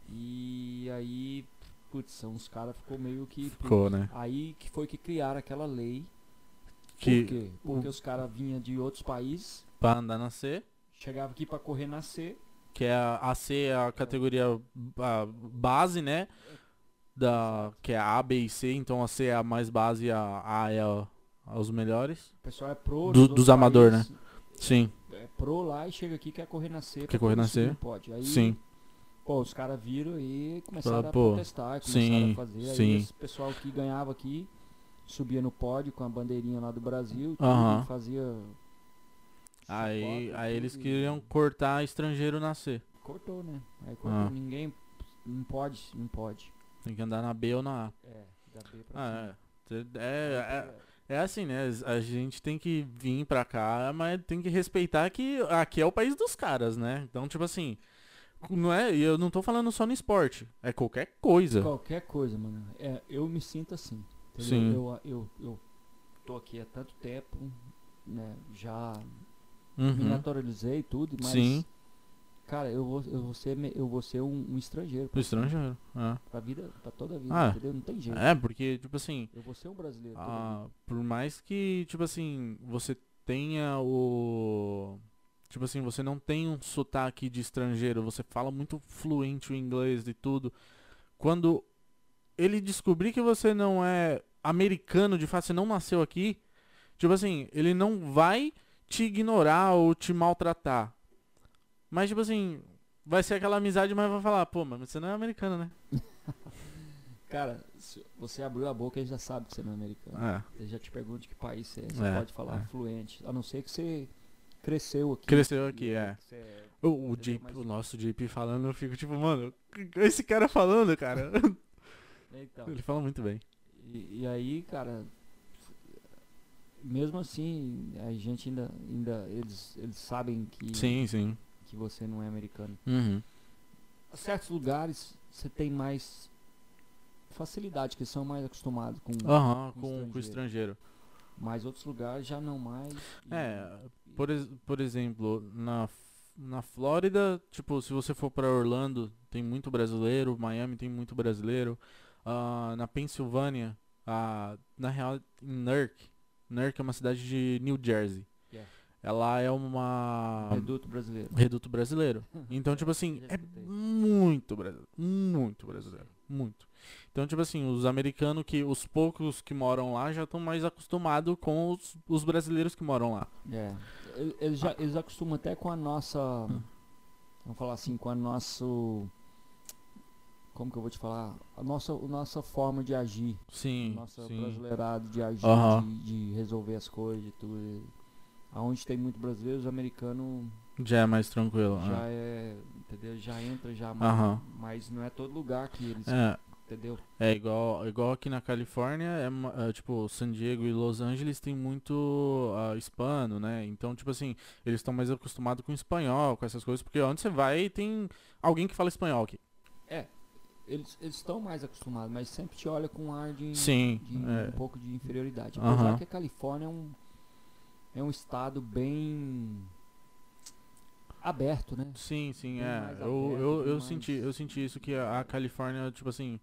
E aí, putz, uns caras ficou meio que. ficou, né? Aí que foi que criaram aquela lei. Que Por quê? Porque os caras vinham de outros países, pra andar na C, chegavam aqui pra correr na C, que é a, a C é a categoria a base, né? Da, que é a A, B e C, então a C é a mais base e a A é a, os melhores. o pessoal é pro. Do- dos outros amador, países, Sim, É pro lá e chega aqui quer correr na C. Quer pra correr poder na subir C. no pódio. Aí, sim. Pô, os caras viram e começaram Fala, a protestar, começaram sim, a fazer. sim. Aí esse pessoal que ganhava aqui subia no pódio com a bandeirinha lá do Brasil, Aham. e fazia. Aí, chacota, aí eles e queriam cortar estrangeiro na C. Cortou, né? Aí cortou, Ah. ninguém. Não pode, não pode. Tem que andar na B ou na A. É, da B pra Ah, cima. é. É, é, é assim, né? A gente tem que vir pra cá, mas tem que respeitar que aqui é o país dos caras, né? Então, tipo assim, não é, e eu não tô falando só no esporte, é qualquer coisa. Qualquer coisa, mano. É, eu me sinto assim. entendeu? Sim. Eu, eu, eu tô aqui há tanto tempo, né? Já me Uhum. naturalizei e tudo, mas. Sim, Cara, eu vou, eu vou ser, eu vou ser um, um estrangeiro. pro estrangeiro. é. Pra vida, pra toda a vida, Ah, entendeu? Não tem jeito. É, porque, tipo assim, Eu vou ser um brasileiro. ah, por mais que, tipo assim, você tenha o. Tipo assim, você não tem um sotaque de estrangeiro, você fala muito fluente o inglês e tudo. Quando ele descobrir que você não é americano, de fato, você não nasceu aqui, tipo assim, ele não vai te ignorar ou te maltratar. Mas, tipo assim, vai ser aquela amizade, mas vai falar, pô, mas você não é americano, né? Cara, se você abriu a boca, ele já sabe que você não é americano. É. Ele já te pergunta de que país você é. Você É, pode falar é. fluente. A não ser que você cresceu aqui. Cresceu aqui, é. é- O, o? JP, Mas- o nosso JP falando, eu fico tipo, mano, esse cara falando, cara. Então, Ele fala muito bem. e, e aí, cara, mesmo assim, a gente ainda, ainda eles, eles sabem que, Sim, sim. Que você não é americano. Uhum. Certos lugares você tem mais facilidade, que são mais acostumados com, Aham, com com, estrangeiro. estrangeiro. mas outros lugares já não mais. e- É, e- por, ex- por exemplo, na, na Flórida, tipo, se você for pra Orlando, tem muito brasileiro, Miami tem muito brasileiro. Ah, na Pensilvânia, ah, na real, em Newark, Newark é uma cidade de New Jersey. Ela é uma reduto brasileiro. reduto brasileiro. Então, tipo assim, é escutei. muito brasileiro, muito brasileiro, muito. Então, tipo assim, os americanos que, os poucos que moram lá já estão mais acostumados com os, os brasileiros que moram lá. É. Eles, já, eles acostumam até com a nossa. Vamos falar assim, com a nosso. Como que eu vou te falar? A nossa, a nossa forma de agir. Sim, nossa sim. brasileirado de agir, de, de resolver as coisas e tudo. Aonde tem muito brasileiro, os americanos Já é mais tranquilo. já ah. é. Entendeu? Já entra já mais. Aham. Mas não é todo lugar que eles. É, Entendeu? é igual, igual aqui na Califórnia, é, é, tipo, San Diego e Los Angeles tem muito ah, hispano, né? Então, tipo assim, eles estão mais acostumados com espanhol, com essas coisas, porque onde você vai tem alguém que fala espanhol aqui. Eles eles estão mais acostumados, mas sempre te olha com um ar de. Sim, de é. um pouco de inferioridade. Apesar que a Califórnia é um, é um estado bem aberto, né? Sim, sim, Bem é. Eu, aberto, eu, eu senti, mais- eu senti isso que a a Califórnia, tipo assim,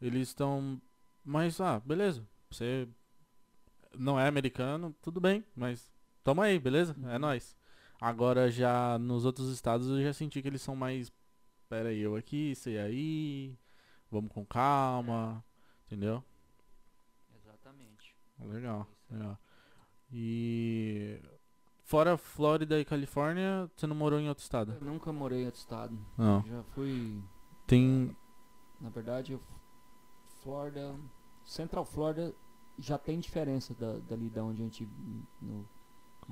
eles estão mas ah, beleza. Você não é americano, tudo bem, mas toma aí, beleza? É Uhum. nóis. Agora já nos outros estados eu já senti que eles são mais pera aí, eu aqui, você aí, vamos com calma, entendeu? Exatamente. Legal, legal. E fora Flórida e Califórnia, você não morou em outro estado? Eu nunca morei em outro estado. Não. Já fui, Tem na verdade, eu, Florida, Central Florida já tem diferença da, dali da onde a gente no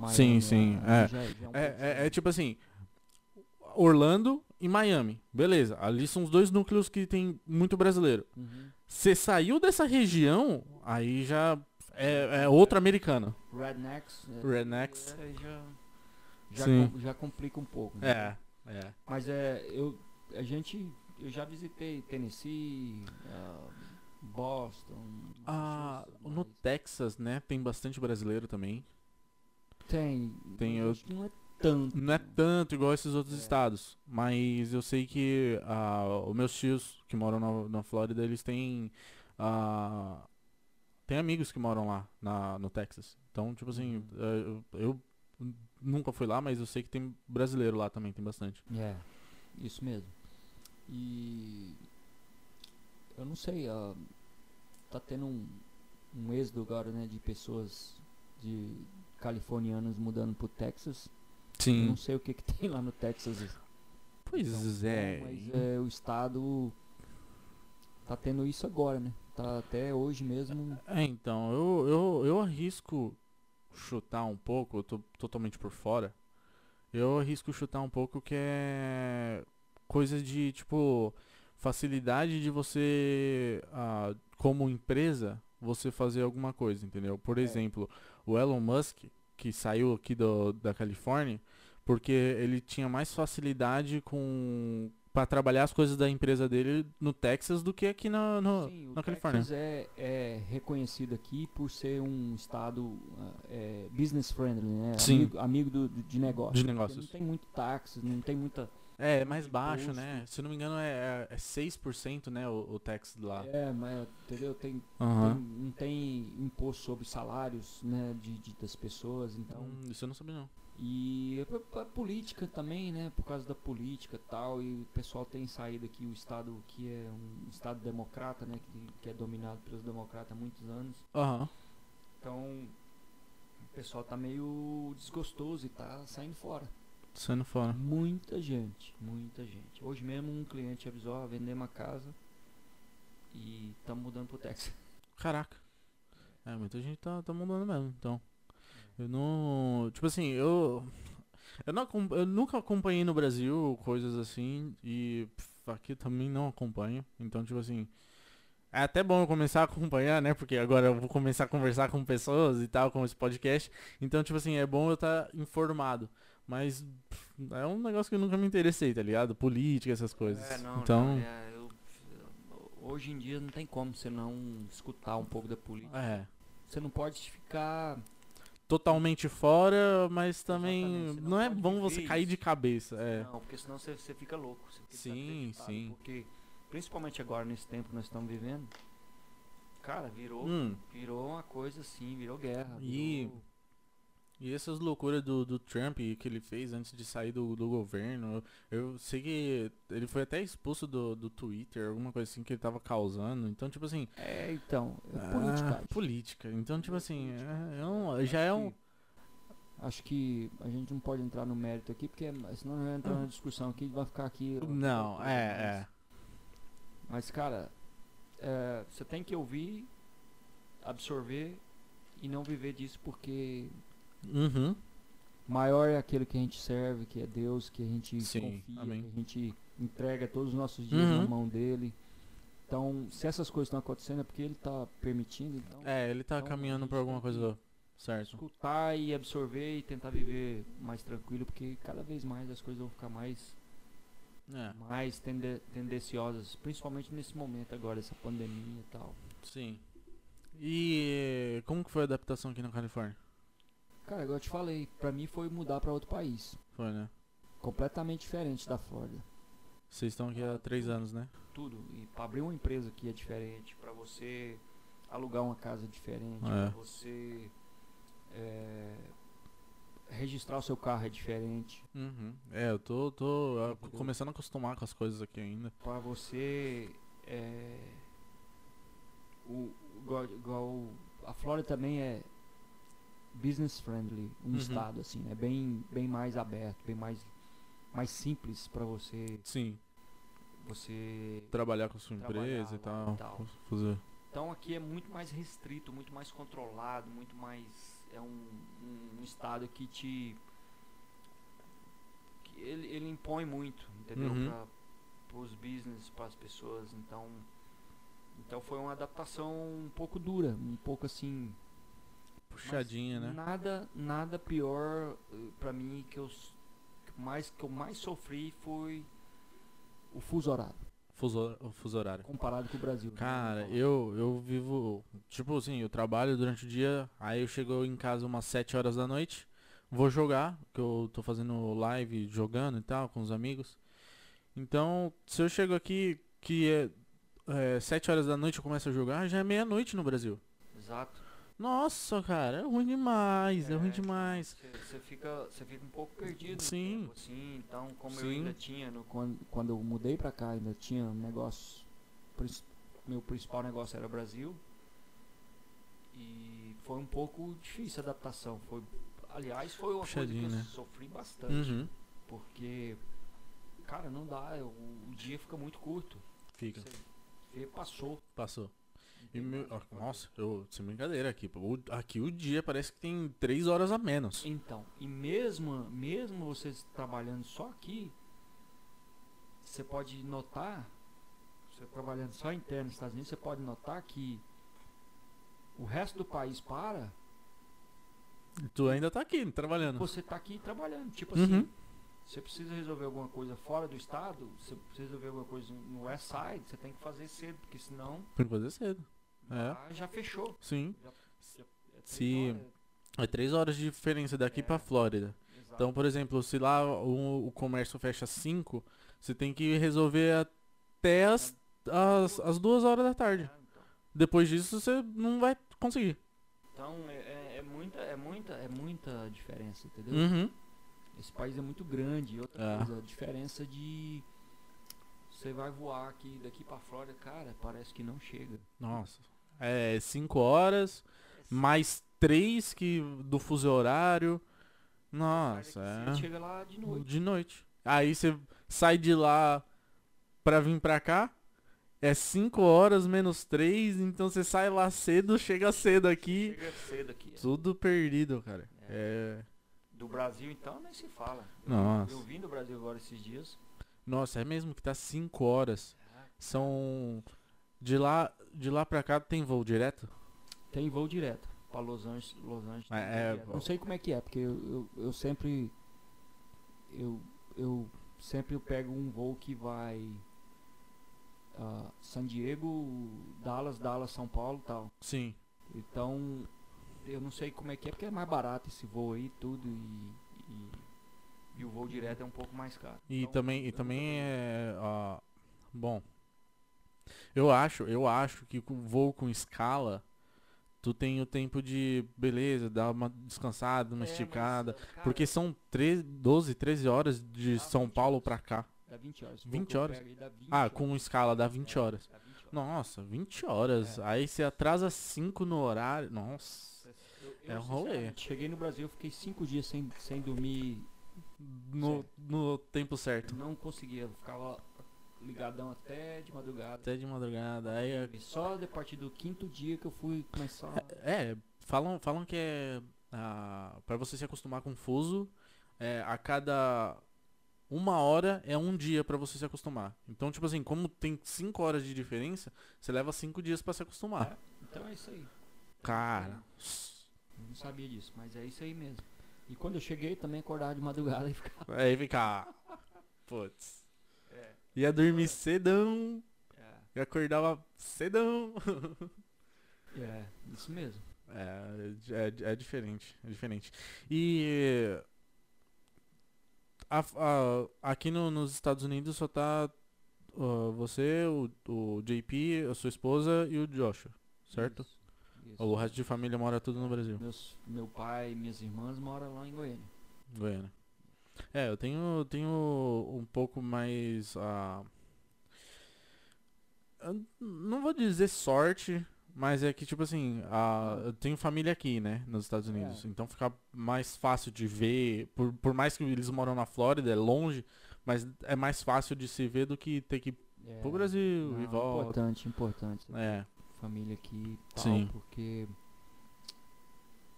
Sim, Miami, sim, lá, é. já- já um pouco É, é, é tipo assim, Orlando e Miami, beleza. Ali são os dois núcleos que tem muito brasileiro. Uhum. Você saiu dessa região, aí já é, é outro americano. Rednecks. é, Rednecks. é, já, já, Sim. com- já complica um pouco. né? É, é. Mas é, eu, a gente, eu já visitei Tennessee, ah, Boston. Ah, no Texas, né, tem bastante brasileiro também. tem, tem eu- acho que não é tanto. Não é tanto igual esses outros É. estados, mas eu sei que ah, os meus tios que moram na, na Flórida, eles têm ah, tem amigos que moram lá na, no Texas. Então, tipo assim, Uhum. eh, eu, eu nunca fui lá, mas eu sei que tem brasileiro lá também, tem bastante. É, isso mesmo. E eu não sei, ah, tá tendo um, um êxodo agora, né, de pessoas de californianos mudando pro Texas. Eu não sei o que que tem lá no Texas. Pois Então, é. Mas é, o estado tá tendo isso agora, né? Tá até hoje mesmo. É, então, eu, eu, eu arrisco chutar um pouco, eu tô totalmente por fora. Eu arrisco chutar um pouco que é coisa de, tipo, facilidade de você, ah, como empresa, você fazer alguma coisa, entendeu? Por É. exemplo, o Elon Musk, que saiu aqui do, da Califórnia, porque ele tinha mais facilidade com para trabalhar as coisas da empresa dele no Texas do que aqui na, no, Sim, o na Califórnia. Texas é, é reconhecido aqui por ser um estado é, business friendly, né? Sim. Amigo, amigo do, de negócio. De negócios. Não tem muito táxi, não tem muita. É, é mais baixo, imposto. né? Se não me engano é, é 6%, né, o, o tax lá. É, mas entendeu? Tem, Aham. tem- não tem imposto sobre salários, né? De, de- das pessoas, então. Hum, isso eu não sabia não. E é pra, pra política também, né? Por causa da política e tal. E o pessoal tem saído aqui, o estado que é um estado democrata, né? Que, que é dominado pelos democratas há muitos anos. Aham. Então o pessoal tá meio desgostoso e tá saindo fora. Saindo fora. Muita gente, muita gente. Hoje mesmo um cliente avisou, ó, vender uma casa e estamos mudando pro Texas. Caraca. É, muita gente tá, tá mudando mesmo, então. Eu não. Tipo assim, eu. Eu, não, eu nunca acompanhei no Brasil coisas assim e aqui também não acompanho. Então, tipo assim. É até bom eu começar a acompanhar, né? Porque agora eu vou começar a conversar com pessoas e tal, com esse podcast. Então, tipo assim, é bom eu estar tá informado. Mas pff, é um negócio que eu nunca me interessei, tá ligado? Política, essas coisas. É, não, então, não, é, eu- hoje em dia não tem como você não escutar um pouco da política. é. Você não pode ficar. Totalmente fora, mas também não, não é bom você cair isso. de cabeça. É. Não, porque senão você, você fica louco. Você fica Sim, sim. Porque, principalmente agora, nesse tempo que nós estamos vivendo, cara, virou, Hum. virou uma coisa assim, virou guerra. E- virou- E essas loucuras do, do Trump que ele fez antes de sair do, do governo, eu sei que ele foi até expulso do, do Twitter, alguma coisa assim que ele tava causando. Então, tipo assim. É, então, é ah, política. política. Então, tipo assim, é, é um- já é um. Acho que a gente não pode entrar no mérito aqui, porque senão vai entrar na discussão aqui vai ficar aqui. Não, é, mas- é. Mas, cara, é, você tem que ouvir, absorver e não viver disso porque Uhum. maior é aquele que a gente serve, que é Deus, que a gente Sim, confia, amém. que a gente entrega todos os nossos dias Uhum. na mão dele. Então, se essas coisas estão acontecendo é porque ele está permitindo, então É, ele tá Então, caminhando pra alguma coisa certa. escutar e absorver e tentar viver mais tranquilo, porque cada vez mais as coisas vão ficar mais É, mais tende tendenciosas, principalmente nesse momento agora, essa pandemia e tal. sim. E como que foi a adaptação aqui na Califórnia? Cara, igual eu te falei, pra mim foi mudar pra outro país, Foi, né? completamente diferente da Flórida. Vocês estão aqui há três anos, né? Tudo. E pra abrir uma empresa aqui é diferente, pra você alugar uma casa é diferente, É. pra você é, registrar o seu carro é diferente, Uhum. É, eu tô, tô começando a acostumar com as coisas aqui ainda. pra você é, o, igual, igual a Flórida também é business friendly, um Uhum. estado assim, é bem bem mais aberto, bem mais mais simples pra você Sim, você trabalhar com a sua empresa e tal. e tal. Fazer. Então aqui é muito mais restrito, muito mais controlado, muito mais é um, um, um estado que te que ele, ele impõe muito, entendeu? Uhum. Para os business, para as pessoas. Então então foi uma adaptação um pouco dura, um pouco assim. Puxadinha, né? Nada nada pior eh, pra mim que eu mais que eu mais sofri foi o fuso horário Fuso, o fuso horário. comparado com o Brasil. né? Cara, eu, eu vivo. Tipo assim, eu trabalho durante o dia, aí eu chego em casa umas 7 horas da noite, vou jogar, que eu tô fazendo live jogando e tal, com os amigos. Então, se eu chego aqui, que é, é 7 horas da noite eu começo a jogar, já é meia-noite no Brasil. Exato. Nossa, cara, é ruim demais, é, ruim É, demais. Você fica, você fica um pouco perdido. Sim. tempo, assim, então, como eu Sim. ainda tinha, no, quando, quando eu mudei pra cá, ainda tinha um negócio. Meu principal negócio era Brasil. E foi um pouco difícil a adaptação. Foi, aliás, foi uma coisa que Puxadinho, eu né? sofri bastante. Uhum. Porque, cara, não dá. O, o dia fica muito curto. Fica, Você vê, passou. passou. E meu, ó, nossa, eu, sem brincadeira aqui, o- aqui o dia parece que tem 3 horas a menos. Então, e mesmo, mesmo vocês trabalhando só aqui, você pode notar, você trabalhando só interno nos Estados Unidos, você pode notar que o resto do país para, tu ainda tá aqui, trabalhando. você tá aqui trabalhando. Tipo Uhum. assim, você precisa resolver alguma coisa fora do estado, você precisa resolver alguma coisa no West Side, você tem que fazer cedo, porque senão Tem que fazer cedo. É. lá já fechou. Sim. Já, já, é três Se- horas. É 3 horas de diferença daqui É. pra Flórida. Exato. Então, por exemplo, se lá o, o comércio fecha 5, você tem que resolver até as, as, as 2 horas da tarde. É, então. Depois disso, você não vai conseguir. Então é, é- é muita, é muita, é muita diferença, entendeu? Uhum. Esse país é muito grande. Outra É. coisa, a diferença de você vai voar aqui daqui pra Flórida, cara, parece que não chega. Nossa. É 5 horas, mais 3 que do fuso horário. Nossa, Você é. chega lá de noite. De noite. Aí você sai de lá pra vir pra cá. É 5 horas menos 3, então você sai lá cedo, chega cedo aqui. Chega cedo aqui. é. Tudo perdido, cara. É. Do Brasil então nem se fala. Eu- Nossa. Eu vim do Brasil agora esses dias. Nossa, é mesmo que tá 5 horas. São De lá, de lá pra cá tem voo direto? Tem voo direto pra Los Angeles. Los Angeles É, é. Não sei como é que é, porque eu, eu, eu sempre. Eu, eu sempre pego um voo que vai. ah, San Diego, Dallas, Dallas, São Paulo e tal. Sim. Então, eu não sei como é que é, porque é mais barato esse voo aí, tudo, e, e, e o voo direto é um pouco mais caro. E Então, também, e eu também é. bom. Eu acho, eu acho que com voo com escala, tu tem o tempo de, beleza, dar uma descansada, uma É, mas, esticada. ah, cara, Porque são 13, 12, 13 horas de Dá São 20 Paulo pra cá. Dá 20 horas. O 20 voo que eu horas? pego aí dá 20 Ah, horas. com escala dá 20 É, horas. dá 20 horas. Nossa, 20 horas. É. Aí você atrasa 5 no horário. Nossa. Eu- É eu, um rolê. Cheguei no Brasil, fiquei 5 dias sem, sem dormir. No, Certo. no tempo certo. Não conseguia, eu ficava ligadão até de madrugada. Até de madrugada. Aí é- Só a partir do quinto dia que eu fui começar. É, falam, falam que é. Ah, para você se acostumar com fuso, é, a cada uma hora é um dia pra você se acostumar. Então, tipo assim, como tem 5 horas de diferença, você leva 5 dias pra se acostumar. Então é isso aí. Cara. Eu não sabia disso, mas é isso aí mesmo. E quando eu cheguei também acordava de madrugada e ficava. Aí fica. Putz. Ia dormir cedão. é, E acordava cedão. é, isso mesmo. É, é, é diferente, é diferente. E a- a- aqui no- nos Estados Unidos só tá ó, você, o, o JP, a sua esposa e o Joshua, certo? Isso, isso. O resto de família mora tudo no Brasil, Meus, meu pai e minhas irmãs moram lá em Goiânia. Goiânia. É, eu tenho, tenho um pouco mais. ah, eu não vou dizer sorte, mas é que, tipo assim, ah, eu tenho família aqui, né, nos Estados Unidos. É. Então fica mais fácil de ver. Por, por mais que eles moram na Flórida, é longe, mas é mais fácil de se ver do que ter que ir É, pro Brasil não, e volta. Importante, importante. É, Família aqui tal, Sim. porque.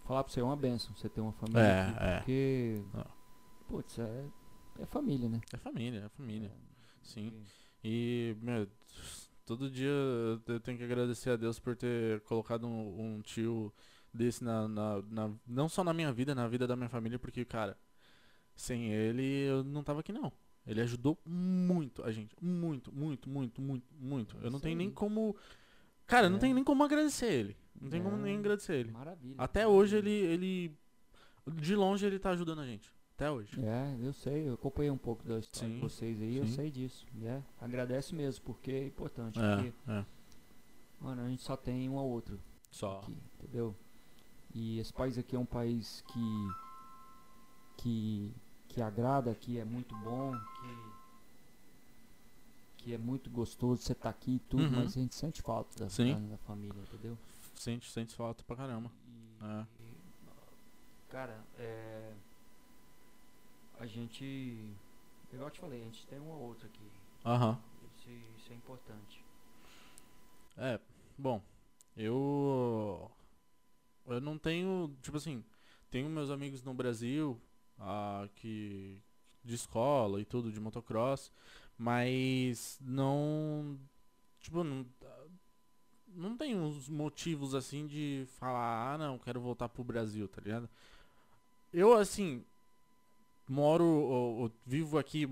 Falar pra você é uma benção você ter uma família É, aqui, é. porque. Ah. Putz, é, é família, né? é família, é família. É, Sim. E, meu, todo dia eu tenho que agradecer a Deus por ter colocado um, um tio desse na, na, na- Não só na minha vida, na vida da minha família, porque, cara, sem ele eu não tava aqui não. Ele ajudou muito a gente. Muito, muito, muito, muito, muito. Eu não isso tenho nem como. Cara, não É. tem nem como agradecer ele. Não tem como É. nem agradecer ele. Maravilha. Até hoje ele, ele. De longe ele tá ajudando a gente. Até hoje. É, eu sei, eu acompanhei um pouco da história Sim, de vocês aí, eu sim. sei disso. É, agradece mesmo, porque é importante. É, Porque, é. mano, a gente só tem um ao outro Só. aqui, entendeu? E esse país aqui é um país que. que. que agrada, que é muito bom, que. que é muito gostoso você estar aqui e tudo, Uhum. mas a gente sente falta da, da, família, entendeu? Sente, sente falta pra caramba. E, É. cara, é, a gente, igual eu te falei, a gente tem um ou outro aqui. Aham. Isso, isso é importante. É, bom, eu eu não tenho, tipo assim, tenho meus amigos no Brasil, ah, que de escola e tudo, de motocross, mas não, tipo, não, não tem uns motivos assim de falar, ah, não, quero voltar pro Brasil, tá ligado? Eu, assim, moro, ou- ou vivo aqui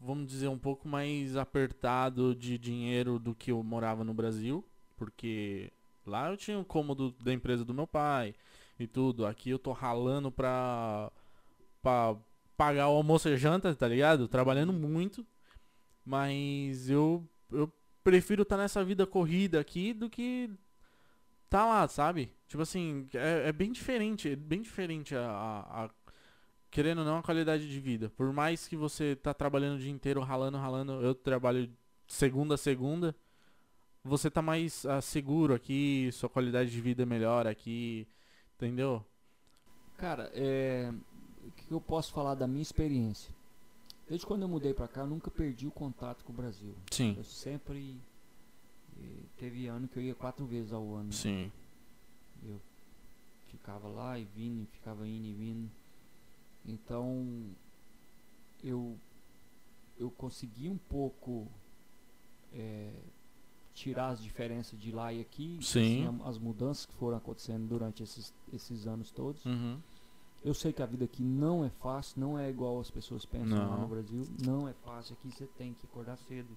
vamos dizer, um pouco mais apertado de dinheiro do que eu morava no Brasil, porque lá eu tinha o cômodo da empresa do meu pai e tudo. Aqui eu tô ralando pra, pra pagar o almoço e janta, tá ligado? Trabalhando muito, mas eu, eu prefiro estar nessa vida corrida aqui do que tá lá, sabe? Tipo assim, é, é bem diferente, é bem diferente a, a- querendo ou não a qualidade de vida. Por mais que você tá trabalhando o dia inteiro, ralando, ralando, eu trabalho segunda a segunda, você tá mais ah, seguro aqui, sua qualidade de vida é melhor aqui, entendeu? Cara, é, o que eu posso falar da minha experiência? Desde quando eu mudei pra cá, eu nunca perdi o contato com o Brasil. Sim, Eu sempre eh, teve ano que eu ia quatro vezes ao ano. sim. Eu ficava lá e vindo, e ficava indo e vindo. Então eu eu consegui um pouco eh, tirar as diferenças de lá e aqui, Sim. assim, as mudanças que foram acontecendo durante esses, esses anos todos. Uhum. Eu sei que a vida aqui não é fácil, não é igual as pessoas pensam lá Não. no Brasil. Não é fácil. Aqui você tem que acordar cedo,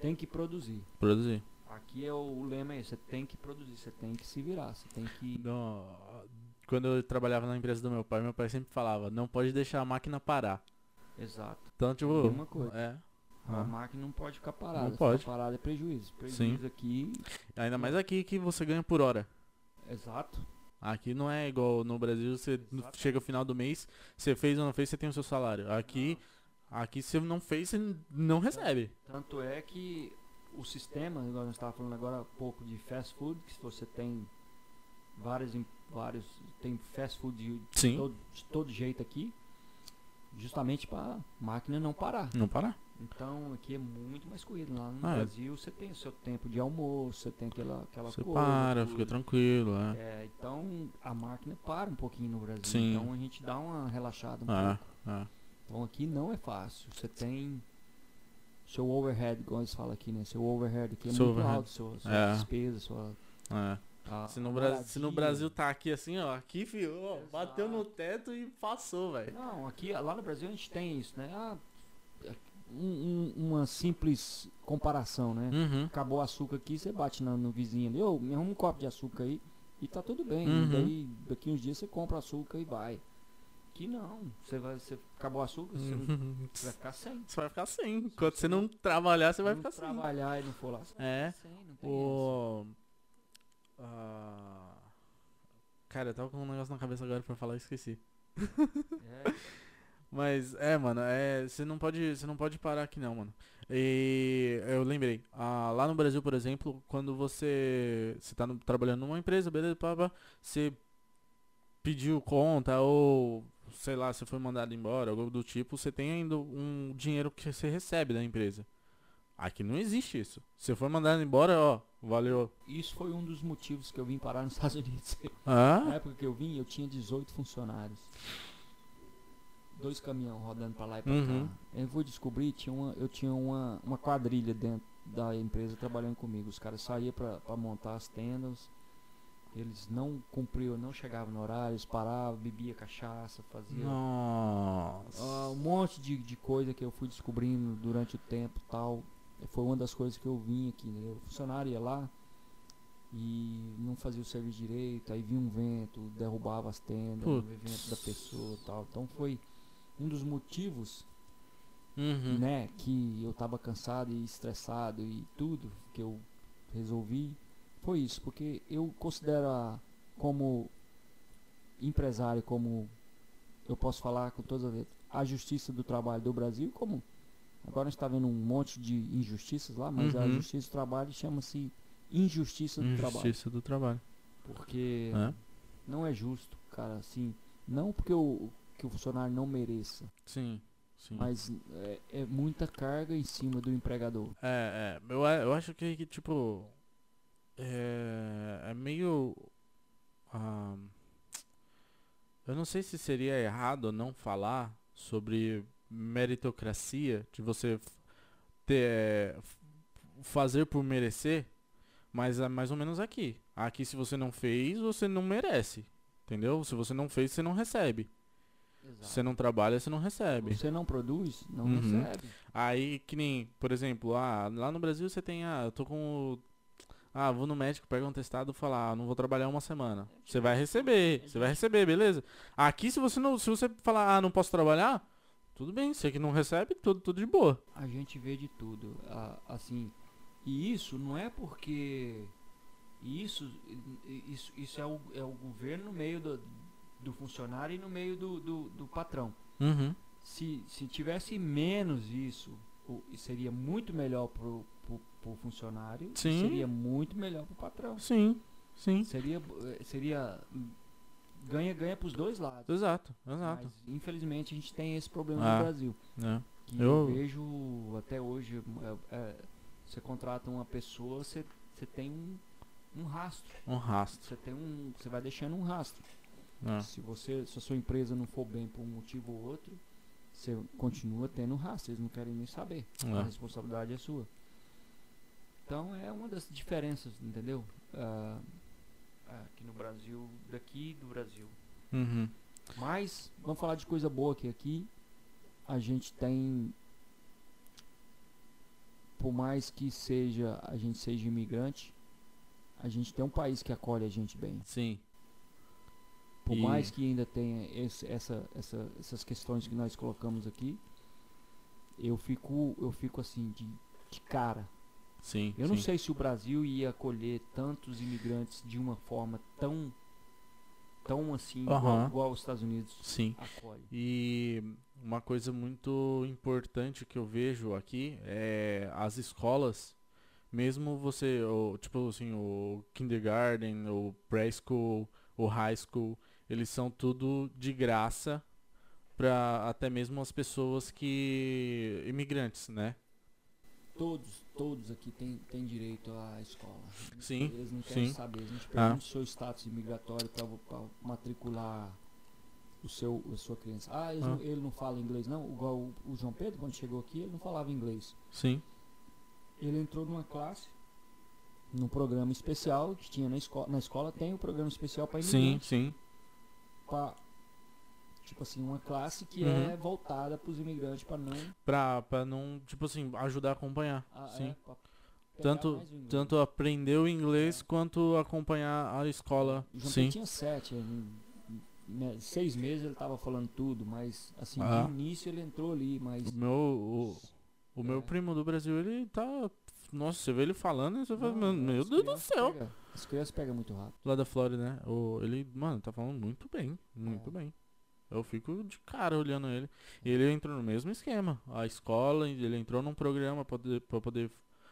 tem que produzir. Produzir. Aqui é o, o lema é esse, você tem que produzir, você tem que se virar, você tem que. No- Quando eu trabalhava na empresa do meu pai, meu pai sempre falava, não pode deixar a máquina parar. Exato. Então, tipo, a mesma coisa. é. A Ah. máquina não pode ficar parada. Não Ficar pode. parada é prejuízo. Prejuízo aqui. Ainda mais aqui que você ganha por hora. Exato. Aqui não é igual no Brasil, você Exato. chega ao final do mês, você fez ou não fez, você tem o seu salário. Aqui, aqui você não fez, você não recebe. Tanto é que o sistema, igual nós estávamos falando agora há pouco de fast food, que se você tem vários, em- vários tem fast food de, Sim. todo, de todo jeito aqui, justamente para máquina não parar. Não parar. Então aqui é muito mais corrido. Lá no Ah, é. Brasil você tem o seu tempo de almoço, você tem aquela, aquela Você coisa. para, tudo. fica tranquilo, é. É, então a máquina para um pouquinho no Brasil. Sim. Então a gente dá uma relaxada um Ah, pouco. ah. Então aqui não é fácil. Você tem seu overhead, igual eles falam aqui, né? Seu overhead aqui é Seu muito overhead. alto, sua, sua É. despesa, sua. é. A- Se, no a Bra- se no. Brasil tá aqui assim, ó, aqui, filho, ó, bateu no teto e passou, velho. Não, aqui lá no Brasil a gente tem isso, né? Ah, um- um- uma simples comparação, né? Uhum. Acabou o açúcar aqui, você bate na- no vizinho ali, ô, me arruma um copo de açúcar aí e tá tudo bem. Uhum. Daí daqui uns dias você compra açúcar e vai. Aqui não, você vai, você acabou o açúcar, você, não- Uhum. você vai ficar sem. Você vai ficar sem. Enquanto você não trabalhar, você vai não ficar sem. trabalhar e não for lá, você vai É. ficar sem, não tem Ah, Cara, eu tava com um negócio na cabeça agora pra falar e esqueci. É, Mas é, mano, é, você não pode, você não pode parar aqui não, mano. E eu lembrei, ah, lá no Brasil, por exemplo, quando você você tá no- trabalhando numa empresa, beleza, pá, pá, você pediu conta ou sei lá, você foi mandado embora, algo do tipo, você tem ainda um dinheiro que você recebe da empresa. Aqui não existe isso. Se for mandado embora, ó, valeu. Isso foi um dos motivos que eu vim parar nos Estados Unidos. Ah? Na época que eu vim, eu tinha 18 funcionários. Dois caminhão rodando pra lá e pra Uhum. cá. Eu vou descobrir, tinha uma, eu tinha uma, uma quadrilha dentro da empresa trabalhando comigo. Os caras saíam pra montar as tendas. Eles não cumpriam, não chegavam no horário, eles paravam, bebia cachaça, fazia Nossa. ah, um monte de, de coisa que eu fui descobrindo durante o tempo e tal. Foi uma das coisas que eu vim aqui, né? O funcionário ia lá e não fazia o serviço direito, aí vinha um vento, derrubava as tendas, o evento da pessoa e tal. Então foi um dos motivos, Uhum. né, que eu tava cansado e estressado e tudo que eu resolvi foi isso, porque eu considero a, como empresário, como eu posso falar com todas as letras, a justiça do trabalho do Brasil, como agora a gente está vendo um monte de injustiças lá, mas a Uhum. justiça do trabalho chama-se injustiça do trabalho. Injustiça do trabalho. Porque É? não é justo, cara, assim, não porque o, que o funcionário não mereça, Sim, sim. mas é, é muita carga em cima do empregador. É, é. Eu, a- eu acho que, que, tipo. É, é meio. ah, eu não sei se seria errado não falar sobre meritocracia, de você ter, fazer por merecer, mas é mais ou menos aqui. Aqui, se você não fez, você não merece. Entendeu? Se você não fez, você não recebe. Se você não trabalha, você não recebe. Você não produz, não Uhum. recebe. Aí, que nem, por exemplo, ah, lá no Brasil você tem, ah, eu tô com. Ah, vou no médico, pega um testado e fala, ah, não vou trabalhar uma semana. Você vai receber, você vai receber, beleza? Aqui, se você não, se você falar, ah, não posso trabalhar, tudo bem, você que não recebe, tudo, tudo de boa. A gente vê de tudo, assim, e isso não é porque isso isso, isso é, o, é o governo no meio do, do funcionário e no meio do, do, do patrão. Uhum. Se, se tivesse menos isso, seria muito melhor pro, pro, pro funcionário, Sim. seria muito melhor pro patrão. Sim, sim. Seria eh, seria ganha ganha pros dois lados. Exato, exato. Mas infelizmente a gente tem esse problema Ah. no Brasil. É. Que Eu- eu... vejo até hoje, é, é, você contrata uma pessoa, você, você tem um, um rastro. Um rastro. Você tem um. Você vai deixando um rastro. né? Se você, se a sua empresa não for bem por um motivo ou outro, você continua tendo rastro, eles não querem nem saber. A É. responsabilidade é sua. Então é uma das diferenças, entendeu? Ah, aqui no Brasil, daqui do Brasil. Uhum. Mas vamos falar de coisa boa que aqui a gente tem por mais que seja a gente seja imigrante, a gente tem um país que acolhe a gente bem. Sim. Por E- mais que ainda tenha esse- essa, essa, essas questões que nós colocamos aqui, eu fico eu fico assim de, de cara. Sim. Eu não sim. sei se o Brasil ia acolher tantos imigrantes de uma forma tão tão assim igual, igual os Estados Unidos Sim. acolhe. E uma coisa muito importante que eu vejo aqui é as escolas, mesmo você, o, tipo assim, o kindergarten, o preschool, o high school, eles são tudo de graça para até mesmo as pessoas que imigrantes, né? Todos, todos aqui têm têm direito à escola. Sim, Eles não querem sim. saber. A gente Ah. pergunta o seu status imigratório para matricular o seu, a sua criança. Ah, ele, Ah. Não, ele não fala inglês não? Igual o, o João Pedro, quando chegou aqui, ele não falava inglês. Sim. Ele entrou numa classe, num programa especial que tinha na escola. Na escola tem o programa especial para Sim, imigrantes. sim. Pra, tipo assim, uma classe que Uhum. é voltada para os imigrantes para não... Pra, pra não, tipo assim, ajudar a acompanhar. ah, sim. é, pra pegar Tanto, tanto aprender o inglês quanto acompanhar a escola. O João Sim. Tinha sete, né, seis meses ele tava falando tudo, mas assim, Ah. no início ele entrou ali, mas O meu, o, o meu É. primo do Brasil, ele tá. Nossa, você vê ele falando você fala, Não, "Mano, meu as Deus do céu. pega- as crianças pegam muito rápido. Lá da Flórida, né? O, ele, mano, tá falando muito bem. Muito É. bem. Eu fico de cara olhando ele. E ele entrou no mesmo esquema. A escola, ele entrou num programa pra poder, pra poder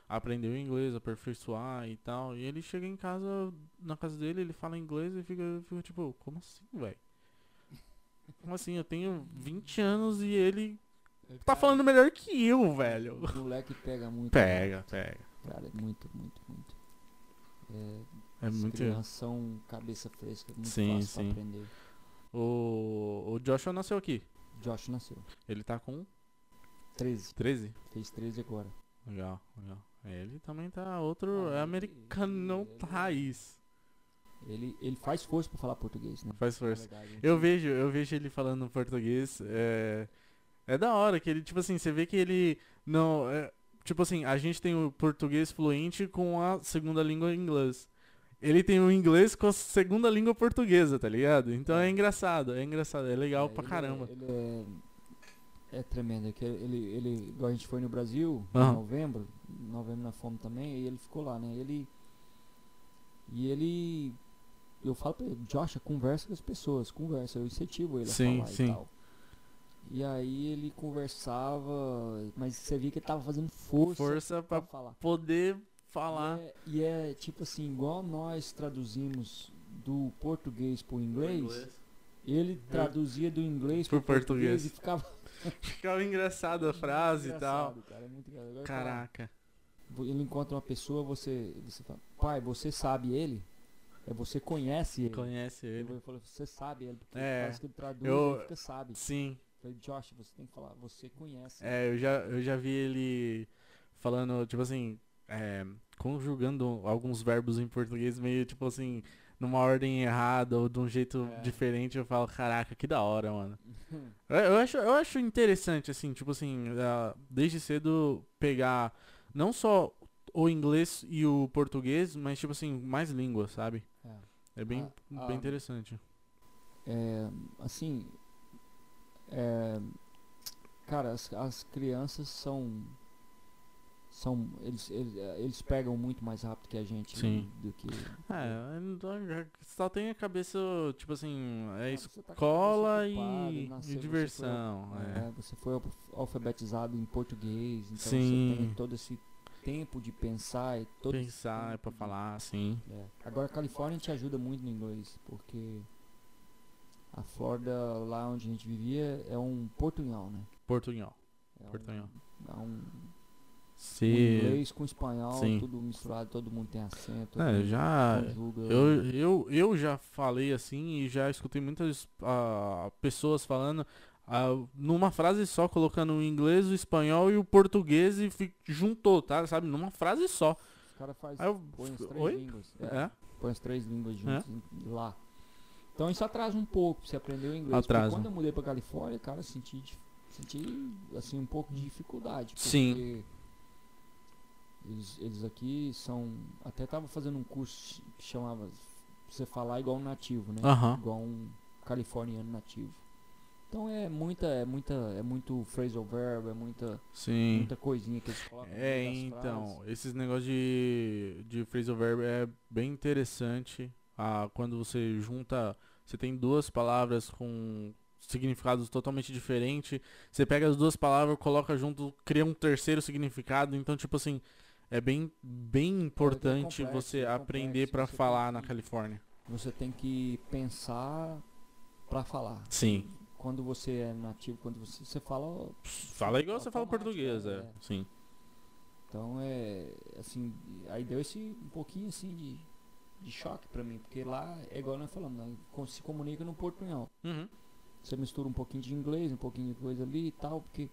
aprender o inglês, aperfeiçoar e tal. E ele chega em casa, na casa dele, ele fala inglês e fica, fica tipo, como assim, velho? Como assim? Eu tenho 20 anos e ele tá falando melhor que eu, velho. O moleque pega muito. Pega, pega. Cara, é muito, muito, muito. É, É muito. crianças são cabeça fresca, muito Sim, fácil sim. pra aprender. O, o Joshua nasceu aqui. Josh nasceu. Ele tá com 13. 13. Fez 13 agora. Legal, legal. Ele também tá outro. Ah, é americano ele- raiz. Ele, ele faz força pra falar português, né? Faz força. verdade, Eu vejo, eu vejo ele falando português. É, é da hora que ele, tipo assim, você vê que ele não. é, tipo assim, a gente tem o português fluente com a segunda língua inglês. Ele tem o inglês com a segunda língua portuguesa, tá ligado? Então é É. engraçado, é engraçado, é legal É, pra ele caramba. É, ele é, é tremendo. é que ele, ele, igual a gente foi no Brasil, Aham. em novembro, em novembro na fome também, e ele ficou lá, né? Ele. E ele. Eu falo pra ele, Josh, conversa com as pessoas, conversa, eu incentivo ele Sim, a falar sim. e tal. E aí ele conversava, mas você via que ele tava fazendo força, Força pra pra falar. poder falar. E é, e é tipo assim, igual nós traduzimos do português pro inglês, ele traduzia do inglês Pro pro português, português. e ficava Ficava engraçado a frase e tal. Cara, é muito engraçado. Agora, Caraca. Ele encontra uma pessoa, você, você fala, pai, você sabe ele? É você conhece ele. Conhece ele. Eu falei, você sabe ele, porque É, parece que ele traduz eu- ele fica sabe. Sim. Eu falei, Josh, você tem que falar, você conhece. É, eu já, eu já vi ele falando, tipo assim, é, conjugando alguns verbos em português meio, tipo assim, numa ordem errada ou de um jeito É. diferente. Eu falo, caraca, que da hora, mano. Eu, eu acho, eu acho interessante, assim, tipo assim, ah, desde cedo pegar não só o inglês e o português, mas, tipo assim, mais línguas, sabe? É. É bem, Ah, bem ah, interessante. É, assim, é, cara, as, as crianças são, são eles, eles, é, eles pegam muito mais rápido que a gente Sim. do que É, eu não- só tem a cabeça, tipo assim, é isso. você tá escola cabeça ocupada, e- e nasceu, você foi diversão, al- é. você foi alf- alfabetizado em português, então Sim. você tem todo esse tempo de pensar e todo Pensar, é de- falar, assim. É. Agora a Califórnia te ajuda muito no inglês, porque a Flórida, lá onde a gente vivia, é um portunhol, né? Portunhol. É Portunhol. Um, é um Se. inglês com espanhol, Sim. tudo misturado, todo mundo tem acento, É, já. conjuga. Eu, eu, eu já falei assim e já escutei muitas ah, pessoas falando ah, numa frase só, colocando o inglês, o espanhol e o português e juntou, tá? Sabe? Numa frase só. caras fazem. Eu, Põe as três oi? línguas. É, É? Põe as três línguas juntas em- lá. Então isso atrasa um pouco você aprender o inglês. Atrasa. Quando eu mudei pra Califórnia, cara, senti, senti assim, um pouco de dificuldade. Sim. Eles, eles aqui são. Até tava fazendo um curso que chamava você falar igual um nativo, né? Aham. Igual um californiano nativo. Então é muita, é muita, é muito phrasal verb, é muita, Sim. muita coisinha que eles colocam. É, então, frases. esses negócios de, de phrasal verb é bem interessante. Ah, quando você junta, você tem duas palavras com significados totalmente diferentes, você pega as duas palavras, coloca junto, cria um terceiro significado, então tipo assim, é bem bem importante complexo, você é aprender complexo, você tem falar na que- Califórnia. Você tem que pensar pra falar. Sim. Quando você é nativo, quando você, você fala. Fala igual você fala português, né? é. É. Sim. Então é. Assim, aí deu esse um pouquinho assim de, de choque pra mim, porque lá é igual nós falamos, co- se comunica no portunhol. Uhum. Você mistura um pouquinho de inglês, um pouquinho de coisa ali e tal, porque.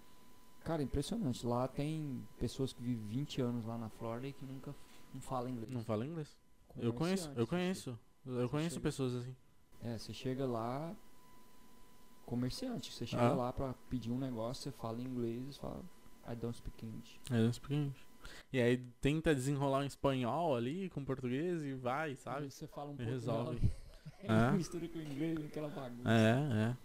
Cara, impressionante. Lá tem pessoas que vivem 20 anos lá na Flórida e que nunca não falam inglês. Não fala inglês? Eu conheço, eu conheço. Eu conheço chega- pessoas assim. É, você chega lá, comerciante, você chega Ah. lá pra pedir um negócio, você fala inglês, você fala, I don't speak English. É, não explica English. E aí tenta desenrolar em espanhol ali com português e vai, sabe? Aí você fala um E pouco resolve. dela, É. mistura com o inglês, aquela bagunça. É, é.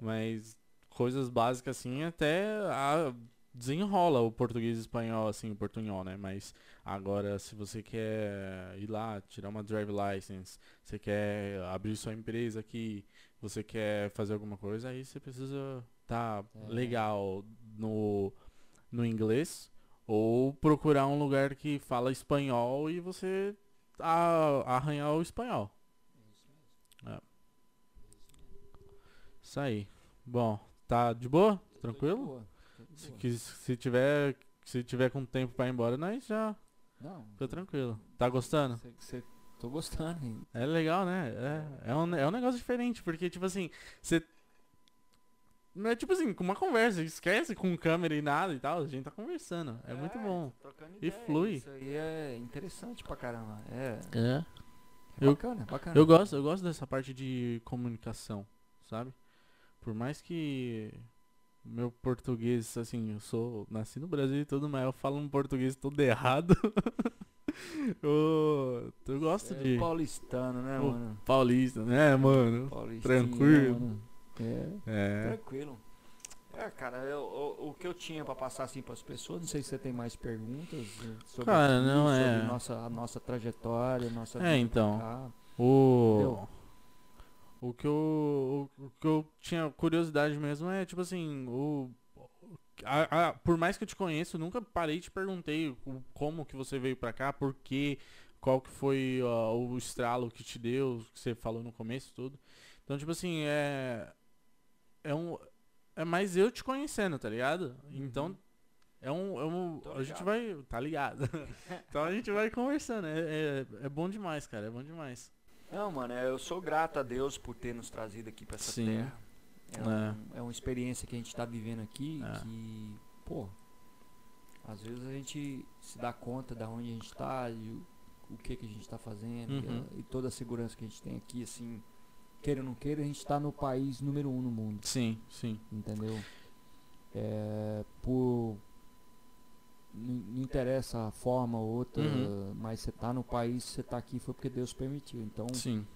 Mas coisas básicas assim até a- desenrola o português e espanhol, assim, o portunhol, né? Mas agora se você quer ir lá, tirar uma drive license, você quer abrir sua empresa aqui, você quer fazer alguma coisa, aí você precisa tá É. legal no, no inglês ou procurar um lugar que fala espanhol e você a- arranhar o espanhol. Isso aí. Bom, tá de boa? Tranquilo? Boa, tô de Se, boa. quis- se tiver se tiver com tempo pra ir embora, nós já Não, fica tranquilo. Tá gostando? Cê, cê, tô gostando ainda. É legal, né? É, é, um, é um negócio diferente, porque tipo assim, você. Não é tipo assim, com uma conversa, esquece com câmera e nada e tal, a gente tá conversando. É, muito bom. E ideia, flui. Isso aí é interessante pra caramba. É, É. é Eu- bacana, é bacana. Eu gosto, eu gosto dessa parte de comunicação, sabe? Por mais que meu português, assim, eu sou nasci no Brasil e tudo, mas eu falo um português todo errado. eu, eu gosto é de paulistano, né, Pô, mano? paulista, né, mano? Tranquilo. mano. É. É. Tranquilo. É, cara, eu- o, o que eu tinha pra passar assim pras pessoas, não sei se você tem mais perguntas eh, sobre, Cara, não, sobre é. nossa, a nossa trajetória, nossa É, então. cá. O Entendeu? O que eu o, o que eu tinha curiosidade mesmo é tipo assim, o a- a- por mais que eu te conheça, eu nunca parei e te perguntei o- como que você veio pra cá, por quê, qual que foi o estralo que te deu, que você falou no começo tudo. Então, tipo assim, é é um é mais eu te conhecendo, tá ligado? Então é um, é um a gente vai tá ligado. então a gente vai conversando, é, é, é bom demais, cara, é bom demais. Não, mano, é, eu sou grato a Deus por ter nos trazido aqui pra essa Sim. terra. É, É. um- é uma experiência que a gente tá vivendo aqui É. que, pô, às vezes a gente se dá conta da onde a gente tá e o, o que que a gente tá fazendo e, Uhum. a- e toda a segurança que a gente tem aqui, assim, queira ou não queira, a gente tá no país número um no mundo, Sim, sim. entendeu? É, por não interessa a forma ou outra, Uhum. mas você tá no país, você tá aqui foi porque Deus permitiu. Então, Sim.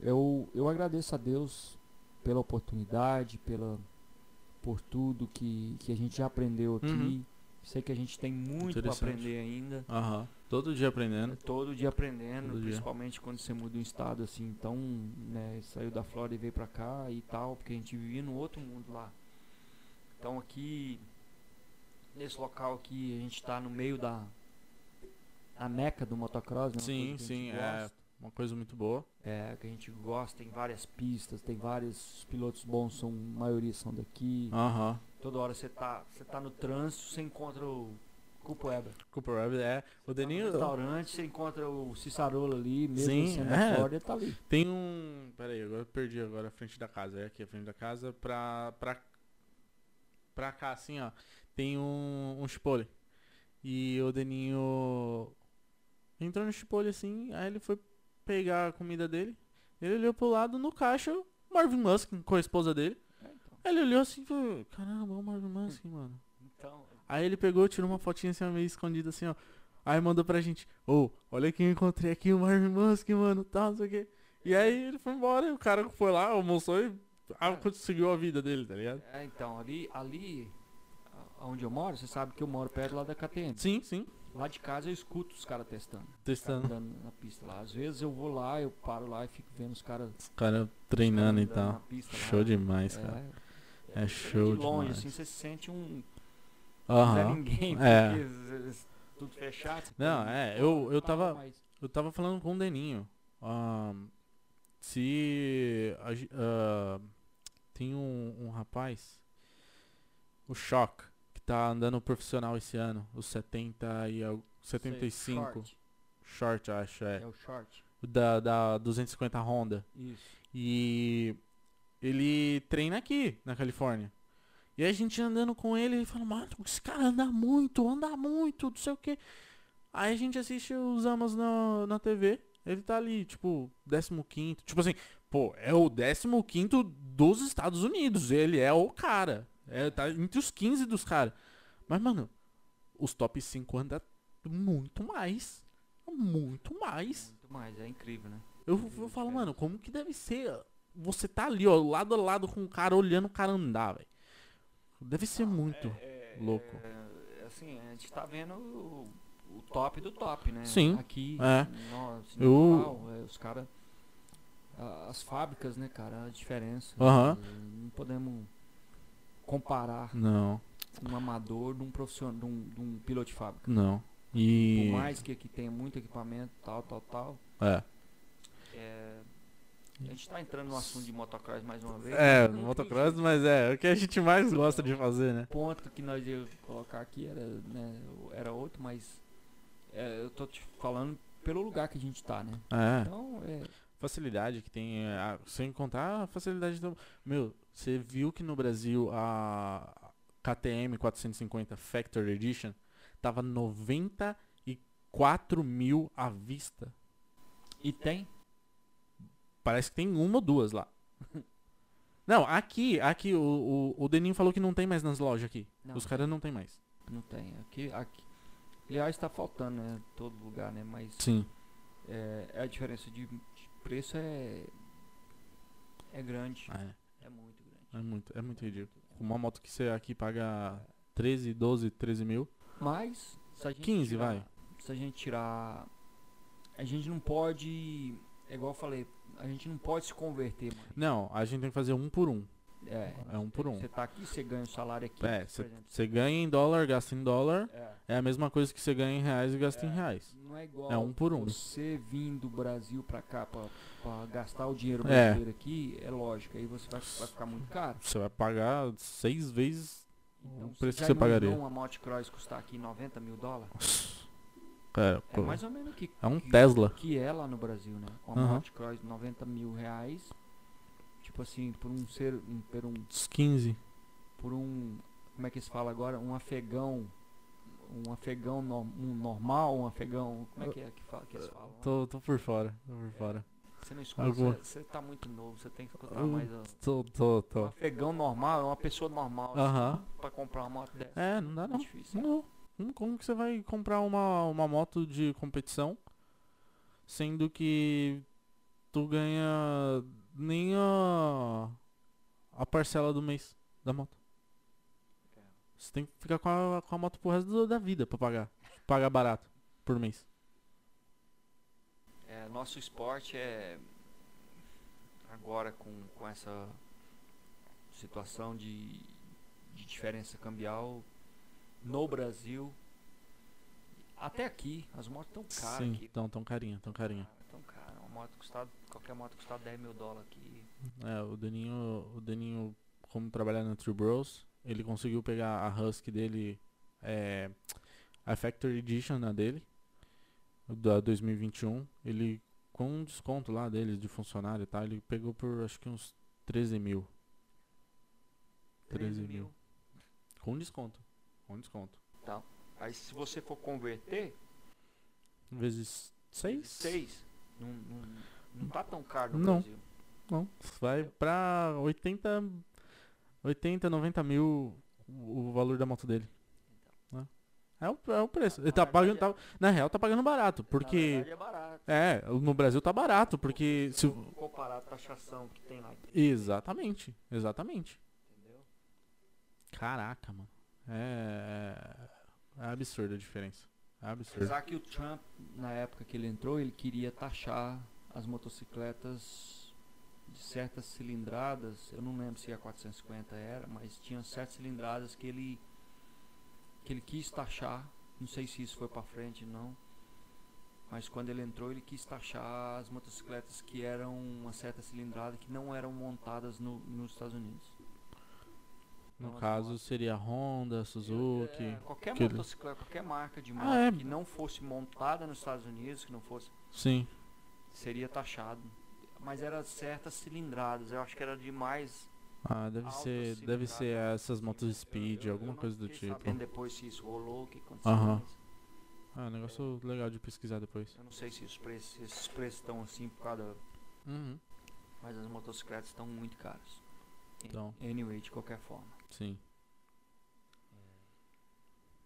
eu, eu agradeço a Deus pela oportunidade, pela por tudo que, que a gente já aprendeu aqui. Uhum. Sei que a gente tem muito para aprender ainda. Aham. Todo dia aprendendo. Todo dia aprendendo, Todo dia. principalmente quando você muda um estado assim. Então, né, saiu da Flórida e veio pra cá e tal, porque a gente vivia num outro mundo lá. Então aqui, nesse local aqui, a gente tá no meio da a meca do motocross, né? Sim, sim, é uma coisa muito boa. É, que a gente gosta, tem várias pistas, tem vários pilotos bons, são, a maioria são daqui. Aham. Toda hora você tá, você tá no trânsito, você encontra o Cupo Weber. Cooper Rabbit é. O Tá Deninho no restaurante, você encontra o Cicerolo ali, mesmo Sim, sendo é. da Flórida, ele tá ali. tem um. Pera aí, agora eu perdi agora a frente da casa. É aqui a frente da casa pra. pra, pra cá, assim, ó. Tem um, um Chipotle. E o Deninho. Entrou no Chipotle assim, aí ele foi pegar a comida dele. Ele olhou pro lado, no caixa, Marvin Musk com a esposa dele. É, então. Aí ele olhou assim e falou, caramba, o Marvin Musk, mano. Então, Aí ele pegou, tirou uma fotinha assim, meio escondida assim, ó. Aí mandou pra gente, ô, olha quem eu encontrei aqui, o Marvin Musk, mano, tal, não sei o quê. E aí ele foi embora, e o cara foi lá, almoçou e ah, conseguiu a vida dele, tá ligado? é, então ali, ali onde eu moro, você sabe que eu moro perto lá da KTM. Sim, sim, Lá de casa eu escuto os caras testando. Testando. andando na pista lá. Às vezes eu vou lá, eu paro lá e fico vendo os caras Os caras treinando e tal. pista lá. Show demais, cara. É, É show de longe, demais. assim, você se sente um. Não é Aham. ninguém, É. tudo fechado. Não, é, eu, eu tava. Eu tava falando com o Deninho. se ah, tem um, um rapaz, o Shock, que tá andando profissional esse ano, os 70 e sei, 75 short, short, acho, é, É o short. da, da 250 Honda. Isso. E ele treina aqui na Califórnia. E a gente andando com ele, ele fala, mano, esse cara anda muito, anda muito, não sei o que. Aí a gente assiste os Amas na, na TV, ele tá ali, tipo, 15 Tipo assim, pô, é o 15 dos Estados Unidos, ele é o cara. É, tá entre os 15 dos caras. Mas, mano, os top 5 anda muito mais. Muito mais. Muito mais, é incrível, né? Eu, eu falo, mano, como que deve ser? Você tá ali, ó, lado a lado com o cara, olhando o cara andar, velho. Deve ser muito. É, louco. é, assim, a gente tá vendo o, o top do top, né? Sim, Aqui, é. nós, Eu- é, os caras. As fábricas, né, cara? A diferença. Aham. É, Não podemos comparar Não, um amador de um profissional, de um, de um piloto de fábrica. não. Por E. mais que aqui tenha muito equipamento, tal, tal, tal. É. é, a gente tá entrando no assunto de motocross mais uma vez. É, motocross, mas é o que a gente mais gosta de fazer, né? O ponto que nós ia colocar aqui era, né, era outro, mas é, eu tô te falando pelo lugar que a gente tá, né? É. Então, é, Facilidade que tem. é, a- sem contar a facilidade do. Meu, você viu que no Brasil a KTM 450 Factory Edition tava 94 mil à vista. e tem, Parece que tem uma ou duas lá. Não, aqui, aqui, o, o, o Deninho falou que não tem mais nas lojas aqui. Não. Os caras não tem mais. não tem. Aqui, aqui. Aliás, tá faltando, né? Todo lugar, né? Mas Sim. é, a diferença de, de preço é é grande, É, é. É muito, é muito ridículo. Uma moto que você aqui paga 13, 12, 13 mil. Mas se a gente 15, tirar- vai. Se a gente tirar a gente não pode, é igual eu falei, a gente não pode se converter, mano. Não, a gente tem que fazer um por um. É, É um por um. Você tá aqui, você ganha o salário aqui, É, você ganha em dólar, gasta em dólar. É. É a mesma coisa que você ganha em reais e gasta em É. reais. Não é igual É um por um. você vir do Brasil pra cá pra gastar o dinheiro É. brasileiro aqui, é lógico, aí você vai, vai ficar muito caro. Você vai pagar seis vezes Então, o preço que você pagaria. imaginou uma motocross custar aqui 90 mil dólares? É pô, mais ou menos que, é um que- Tesla. que é lá no Brasil, né? Uma Aham. motocross 90 mil reais, tipo assim, por um ser, um, por um, Uns 15. por um, como é que se fala agora? Um afegão, um afegão no- um normal, um afegão, como é que é que, fala, que eles falam? Tô, tô por fora, tô por fora. Você não escuta, Alguma- você, você tá muito novo, você tem que escutar Eu mais. ó. Tô, tô, Um tô. afegão normal é uma pessoa normal assim, Aham. pra comprar uma moto dessa. É, não dá É não. difícil. Não. Como- Como que você vai comprar uma, uma moto de competição sendo que tu ganha nem a, a parcela do mês da moto? Você tem que ficar com a, com a moto pro resto do- da vida pra pagar. Pagar barato por mês. É, nosso esporte é agora com, com essa situação de, de diferença cambial no Brasil. Até aqui, as motos estão caras Sim, aqui. tão, tão carinha, tão carinha. Moto custava, qualquer moto custava 10 mil dólares aqui. É, o Daninho, o Daninho, como trabalhar na True Bros, ele conseguiu pegar a Husky dele, é, a Factory Edition na dele, da 2021. Ele, com um desconto lá dele de funcionário e tal, ele pegou por acho que uns 13 mil. 13 mil. Com desconto. Com desconto. Aí se você for converter, Vezes 6? Seis. Não, não, não tá tão caro no Não. Brasil. Não. Vai pra 80, 80, 90 mil o o valor da moto dele. né? É o, é o preço. Ele tá Na pagando, verdade, tá- na real tá pagando barato, porque... é barato. É, no Brasil tá barato, porque... Se, Vamos comparar a taxação que tem lá. exatamente, exatamente. Entendeu? Caraca, mano. É, é, é absurda a diferença. Absurdo. Apesar que o Trump, na época que ele entrou, ele queria taxar as motocicletas de certas cilindradas. Eu não lembro se a 450 era, mas tinha certas cilindradas que ele que ele quis taxar. Não sei se isso foi pra frente não. Mas quando ele entrou, ele quis taxar as motocicletas que eram uma certa cilindrada que não eram montadas no, nos Estados Unidos. No as caso motos- seria Honda, Suzuki. É, qualquer que motocicleta, qualquer marca de moto Ah, é. que não fosse montada nos Estados Unidos, que não fosse, Sim. seria taxado. Mas era certas cilindradas, eu acho que era de mais. Ah, deve ser, deve ser essas motos speed, Eu- eu alguma não coisa do tipo. sabendo depois se isso rolou, o que aconteceu. Aham. Ah, negócio legal de pesquisar depois. Eu não sei se os preços, esses preços estão assim por causa. Uhum. Mas as motocicletas estão muito caras. Então. Anyway, de qualquer forma. Sim.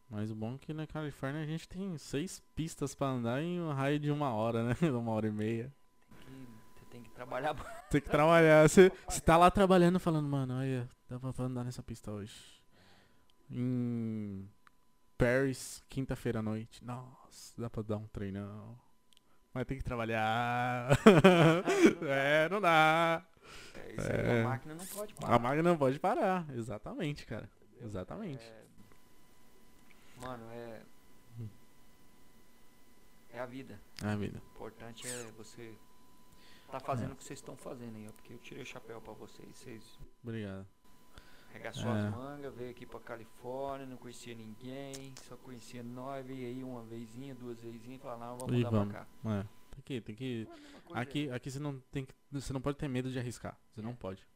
Mas o bom é que na Califórnia a gente tem seis pistas pra andar em um raio de uma hora, né? uma hora e meia. Tem que, você tem que trabalhar. Tem que trabalhar. Você, você tá lá trabalhando falando, mano, olha, dá pra andar nessa pista hoje. Em Paris, quinta-feira à noite. Nossa, dá pra dar um treinão. Mas tem que trabalhar. é, não dá. É, isso aí, É. a máquina não pode parar. A máquina não pode parar. Exatamente, cara. Exatamente. É, mano, é. É a vida. É a vida. O importante é você tá fazendo o que vocês estão fazendo aí, ó. Porque eu tirei o chapéu pra vocês. Vocês Obrigado. arregaçou É. as mangas, veio aqui pra Califórnia, não conhecia ninguém, só conhecia nós, veio aí uma vezinha, duas vezinhas e falou, não, vamos E mudar vamos. pra cá. É. Tem que, tem que. É. Aqui, aqui você não tem que. Você não pode ter medo de arriscar. Você não pode.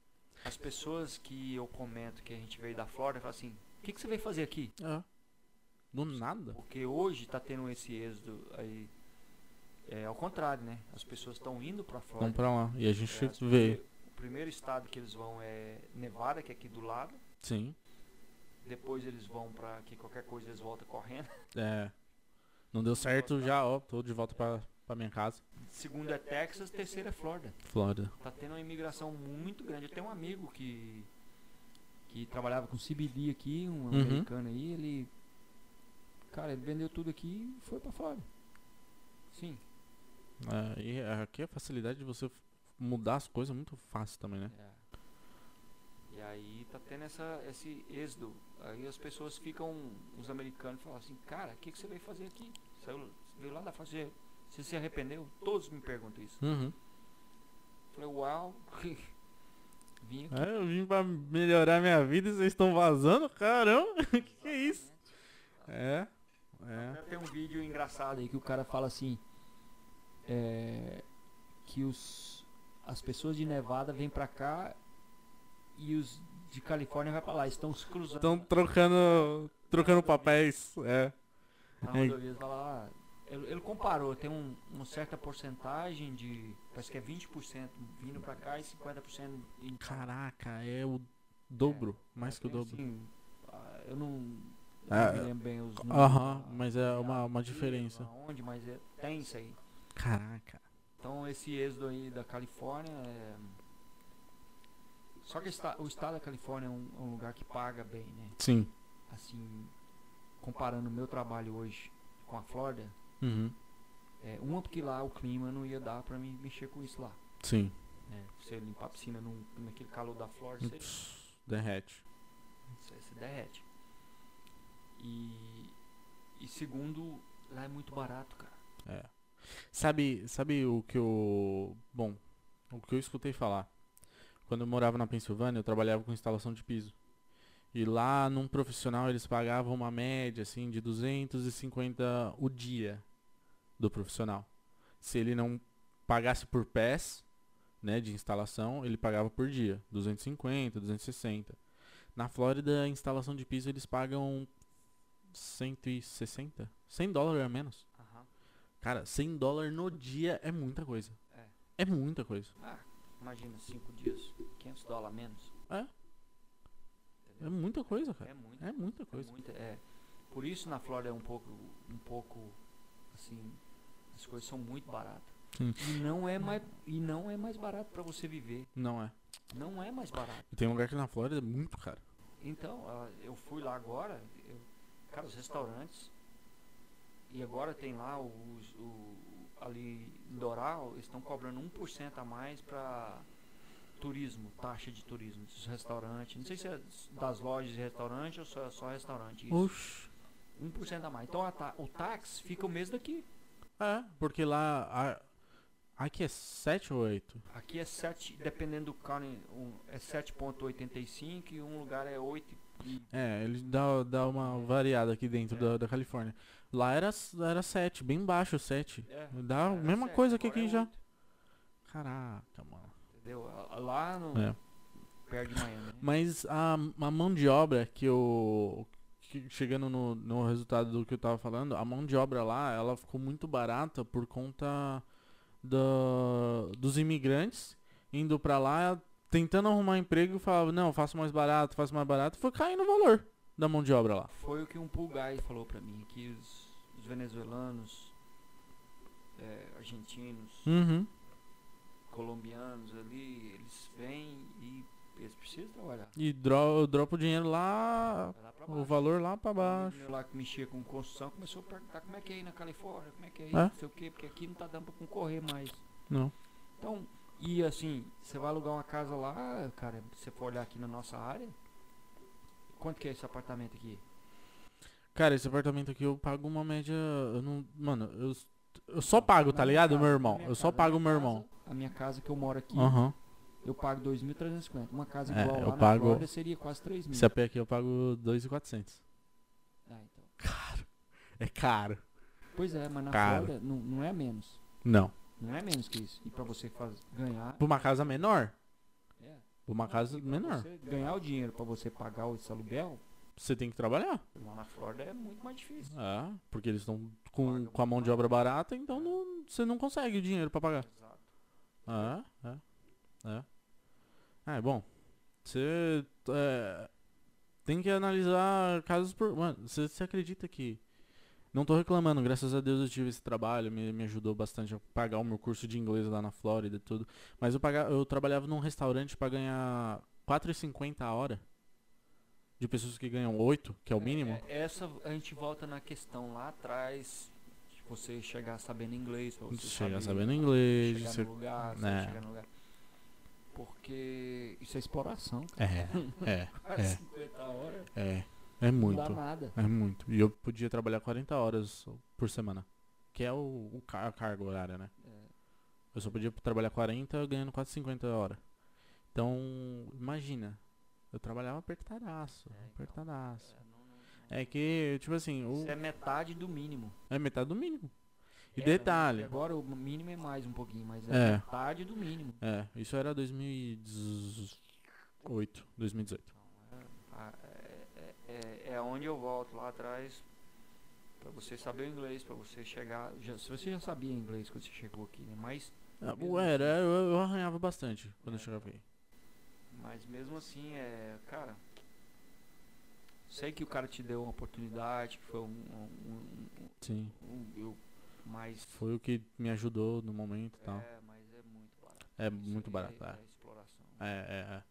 As pessoas que eu comento que a gente veio da Flórida falam assim, o que, que você veio fazer aqui? É. Do nada. Porque hoje tá tendo esse êxodo aí. É ao contrário, né? As pessoas estão indo pra Flórida. Vamos pra lá. E a gente É, O primeiro estado que eles vão é Nevada, que é aqui do lado. Sim. Depois eles vão pra que qualquer coisa eles voltam correndo. É. Não deu certo já, ó. Tô de volta pra, pra minha casa. Segundo é Texas, terceiro é Flórida. Flórida. Tá tendo uma imigração muito grande. Eu tenho um amigo que que trabalhava com CBD aqui, um Uhum. americano aí, ele cara, ele vendeu tudo aqui e foi pra Flórida. Sim, É, e aqui a facilidade de você mudar as coisas é muito fácil também, né? É. E aí tá tendo essa, esse êxodo. Aí as pessoas ficam, os americanos falam assim, cara, o que, que você veio fazer aqui? Saiu, veio lá da fazer. Você se arrependeu? Todos me perguntam isso. Uhum. Falei, uau, vim aqui. É, eu vim pra melhorar minha vida e vocês estão vazando? Caramba, que que é isso? É. É. Tem um vídeo engraçado aí que o cara fala assim, é, que os, as pessoas de Nevada vêm pra cá e os de Califórnia vai pra lá, estão se cruzando. Estão trocando. trocando papéis. É. Na rodovia, fala lá, ele, ele comparou, tem um, uma certa porcentagem de, parece que é 20% vindo pra cá e 50% indo. Caraca, é o dobro. Mais que o dobro. assim, ah, eu não, eu Ah, não me lembro bem os números. Aham, da- mas é uma, uma da- diferença. Aonde, mas é, tem isso aí. Caraca. Então esse êxodo aí da Califórnia é... Só que esta- o estado da Califórnia é um, é um lugar que paga bem, né? Sim. Assim, comparando o meu trabalho hoje com a Flórida, Uhum. é, uma porque lá o clima não ia dar pra mim mexer com isso lá. Sim. Né? Você limpar a piscina num, naquele calor da Flórida, você, Derrete. você, você derrete. E, e segundo, lá é muito barato, cara. É. Sabe, sabe o que eu. Bom, o que eu escutei falar. Quando eu morava na Pensilvânia, eu trabalhava com instalação de piso. E lá num profissional eles pagavam uma média assim de 250 o dia do profissional. Se ele não pagasse por pés, né, de instalação, ele pagava por dia, 250, 260. Na Flórida, a instalação de piso eles pagam 160, 100 dólares a menos. Aham. Cara, 100 dólares no dia é muita coisa. É. É muita coisa. Ah, imagina, cinco dias, 500 dólares a menos. É. Entendeu? É muita coisa, cara. É muito. É muita É coisa. muita- é. Por isso na Flórida é um pouco, um pouco, assim, as coisas são muito baratas. Sim. E não é mais, e não é mais barato para você viver. Não é. Não é mais barato. E tem um lugar aqui na Flórida é muito caro. Então, eu fui lá agora, eu- cara, os restaurantes, e agora tem lá os, ali em Doral, eles estão cobrando 1% a mais para turismo, taxa de turismo, dos restaurantes. Não sei se é das lojas de restaurante ou só, só restaurante. Isso. Oxi. 1% a mais. Então ta- o táxi fica o mesmo daqui. É, porque lá. A, aqui é 7 ou 8? Aqui é 7, dependendo do carro, um, é 7,85 e um lugar é 8. É, ele dá, dá uma variada aqui dentro É. da, da Califórnia. Lá era, era 7, bem baixo 7. é, Dá a mesma sete, coisa que aqui é já. Caraca, mano. Entendeu? Lá no, É. perto de Miami. né? Mas a, a mão de obra que eu. que- chegando no, no resultado do que eu tava falando, a mão de obra lá, ela ficou muito barata por conta da, dos imigrantes indo pra lá, tentando arrumar emprego falava, não, faço mais barato, faço mais barato, foi caindo o valor da mão de obra lá. Foi o que um pulgai falou pra mim, que os, os venezuelanos, é, argentinos, Uhum. colombianos ali, eles vêm e eles precisam trabalhar. E dro, dropa o dinheiro lá, lá o valor lá pra amigo baixo. meu lá que mexia com construção começou a perguntar como é que é aí na Califórnia, como é que é aí, É? não sei o quê, porque aqui não tá dando pra concorrer mais. Não. Então, e assim, você vai alugar uma casa lá, cara, se você for olhar aqui na nossa área, quanto que é esse apartamento aqui? Cara, esse apartamento aqui eu pago uma média. Eu não. Mano, eu, eu só pago, tá ligado, casa, meu irmão? Eu só casa, pago a o minha meu casa- irmão. A minha casa que eu moro aqui, Aham. eu pago 2.350. Uma casa É, igual eu lá pago- Flórida seria quase 3 mil. Esse AP aqui eu pago 2,400. Ah, então. Caro. É caro. Pois é, mas na Caro. Flórida não, não é menos. Não. Não é menos que isso. E pra você faz, ganhar. Pra uma casa menor? É. Pra uma casa E menor. Você ganhar o dinheiro pra você pagar esse aluguel, Você tem que trabalhar. lá na Flórida é muito mais difícil. É, porque eles estão com, com a mão de obra barata, então não, você não consegue o dinheiro pra pagar. Exato. É, é. É. Ah, é bom. Você é, tem que analisar casos por. Mano, você você acredita que. Não tô reclamando, graças a Deus eu tive esse trabalho, me, me ajudou bastante a pagar o meu curso de inglês lá na Flórida e tudo. Mas eu, pagava, eu trabalhava num restaurante pra ganhar 4,50 a hora. De pessoas que ganham 8, que é o mínimo. É, essa a gente volta na questão lá atrás. De você chegar sabendo inglês. você Chegar saber sabendo inglês. chegar você- no lugar, né. chegar no lugar. Porque isso é exploração, cara. É, é, é. 50 horas. é. É muito. Não dá nada. É muito. E eu podia trabalhar 40 horas por semana. Que é o, o ca- a carga horária, né? É, Eu só podia trabalhar 40 ganhando 4,50 a hora. Então, imagina. Eu trabalhava apertadaço. É, então. apertadaço. é, não- não- não- É que, tipo assim, o, Isso é metade do mínimo. é metade do mínimo. E É, detalhe. Agora o mínimo é mais um pouquinho, mas é, É. metade do mínimo. É, isso era 2018. 2018. Ah, é, é- é- é onde eu volto lá atrás para você saber o inglês, para você chegar. Já, se você já sabia inglês quando você chegou aqui, né? Mas, Ah, Era, assim. eu, eu arranhava bastante quando eu É. chegava aqui. mas mesmo assim, é, cara. Sei que o cara te deu uma oportunidade, que foi um, um, um- Sim. um- eu, mas Foi o que me ajudou no momento e tal. é, mas é muito barato. É muito barato, É, é. é exploração. É, é, é.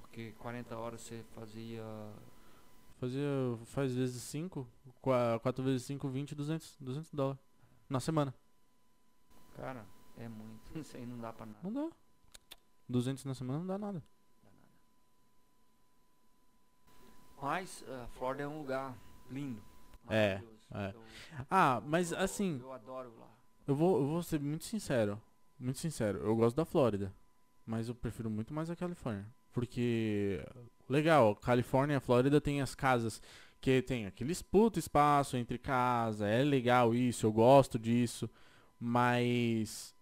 Porque 40 horas você fazia Fazia, faz vezes 5, 4 vezes 5, 20, 200, 200 dólares. Na semana. Cara, é muito. Isso aí não dá pra nada. Não dá. 200 na semana não dá nada. dá nada. Mas a Flórida é um lugar lindo. É, é. Eu- Ah, mas eu- assim, Eu adoro lá. eu vou, eu vou ser muito sincero. Muito sincero. Eu gosto da Flórida. Mas eu prefiro muito mais a Califórnia. Porque, legal, Califórnia e Flórida tem as casas que tem aqueles puto espaço entre casa. É legal isso, eu gosto disso. Mas.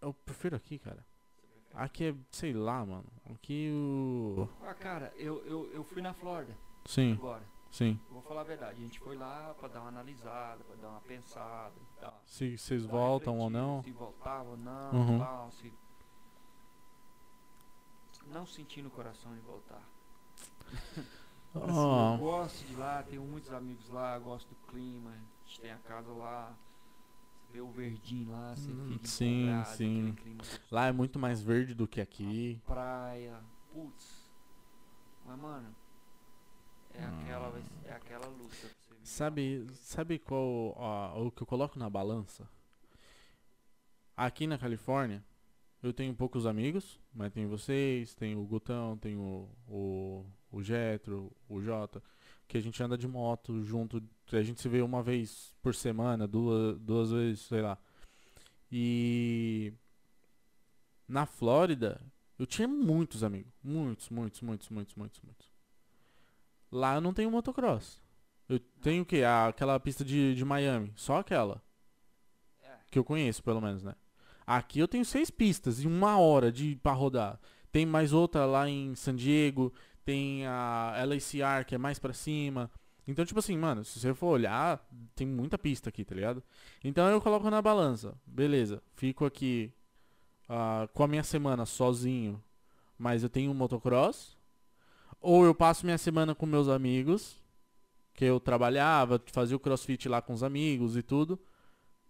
Eu prefiro aqui, cara. Aqui é, sei lá, mano. Aqui o. Ah, cara, eu, eu, eu fui na Flórida Sim. agora. Sim. Vou falar a verdade, a gente foi lá pra dar uma analisada, pra dar uma pensada e tal. Se vocês Dar uma voltam ou não. Se voltava ou não, Uhum. tal, se... Não senti no coração de voltar. Assim, Ó, eu gosto de lá, tenho muitos amigos lá, gosto do clima, a gente tem a casa lá, vê o verdinho lá, você Hum, fica sim, sim. clima lá é muito mais verde do que aqui. praia, putz. Mas mano, é aquela, Hum. ser- é aquela luta pra você viver. Sabe, sabe qual ó, o que eu coloco na balança? Aqui na Califórnia, eu tenho poucos amigos, mas tem vocês, tem o Gutão, tem o, o, o Getro, o Jota, que a gente anda de moto junto, a gente se vê uma vez por semana, duas, duas vezes, sei lá. E na Flórida, eu tinha muitos amigos, muitos, muitos, muitos, muitos, muitos, muitos. Lá eu não tenho motocross. Eu tenho o quê? Ah, aquela pista de, de Miami. Só aquela. É. Que eu conheço, pelo menos, né? Aqui eu tenho seis pistas e uma hora de para rodar. Tem mais outra lá em San Diego. Tem a LACR, que é mais pra cima. Então, tipo assim, mano, se você for olhar, tem muita pista aqui, tá ligado? Então eu coloco na balança. Beleza, fico aqui ah, com a minha semana sozinho, mas eu tenho um motocross. Ou eu passo minha semana com meus amigos, que eu trabalhava, fazia o crossfit lá com os amigos e tudo,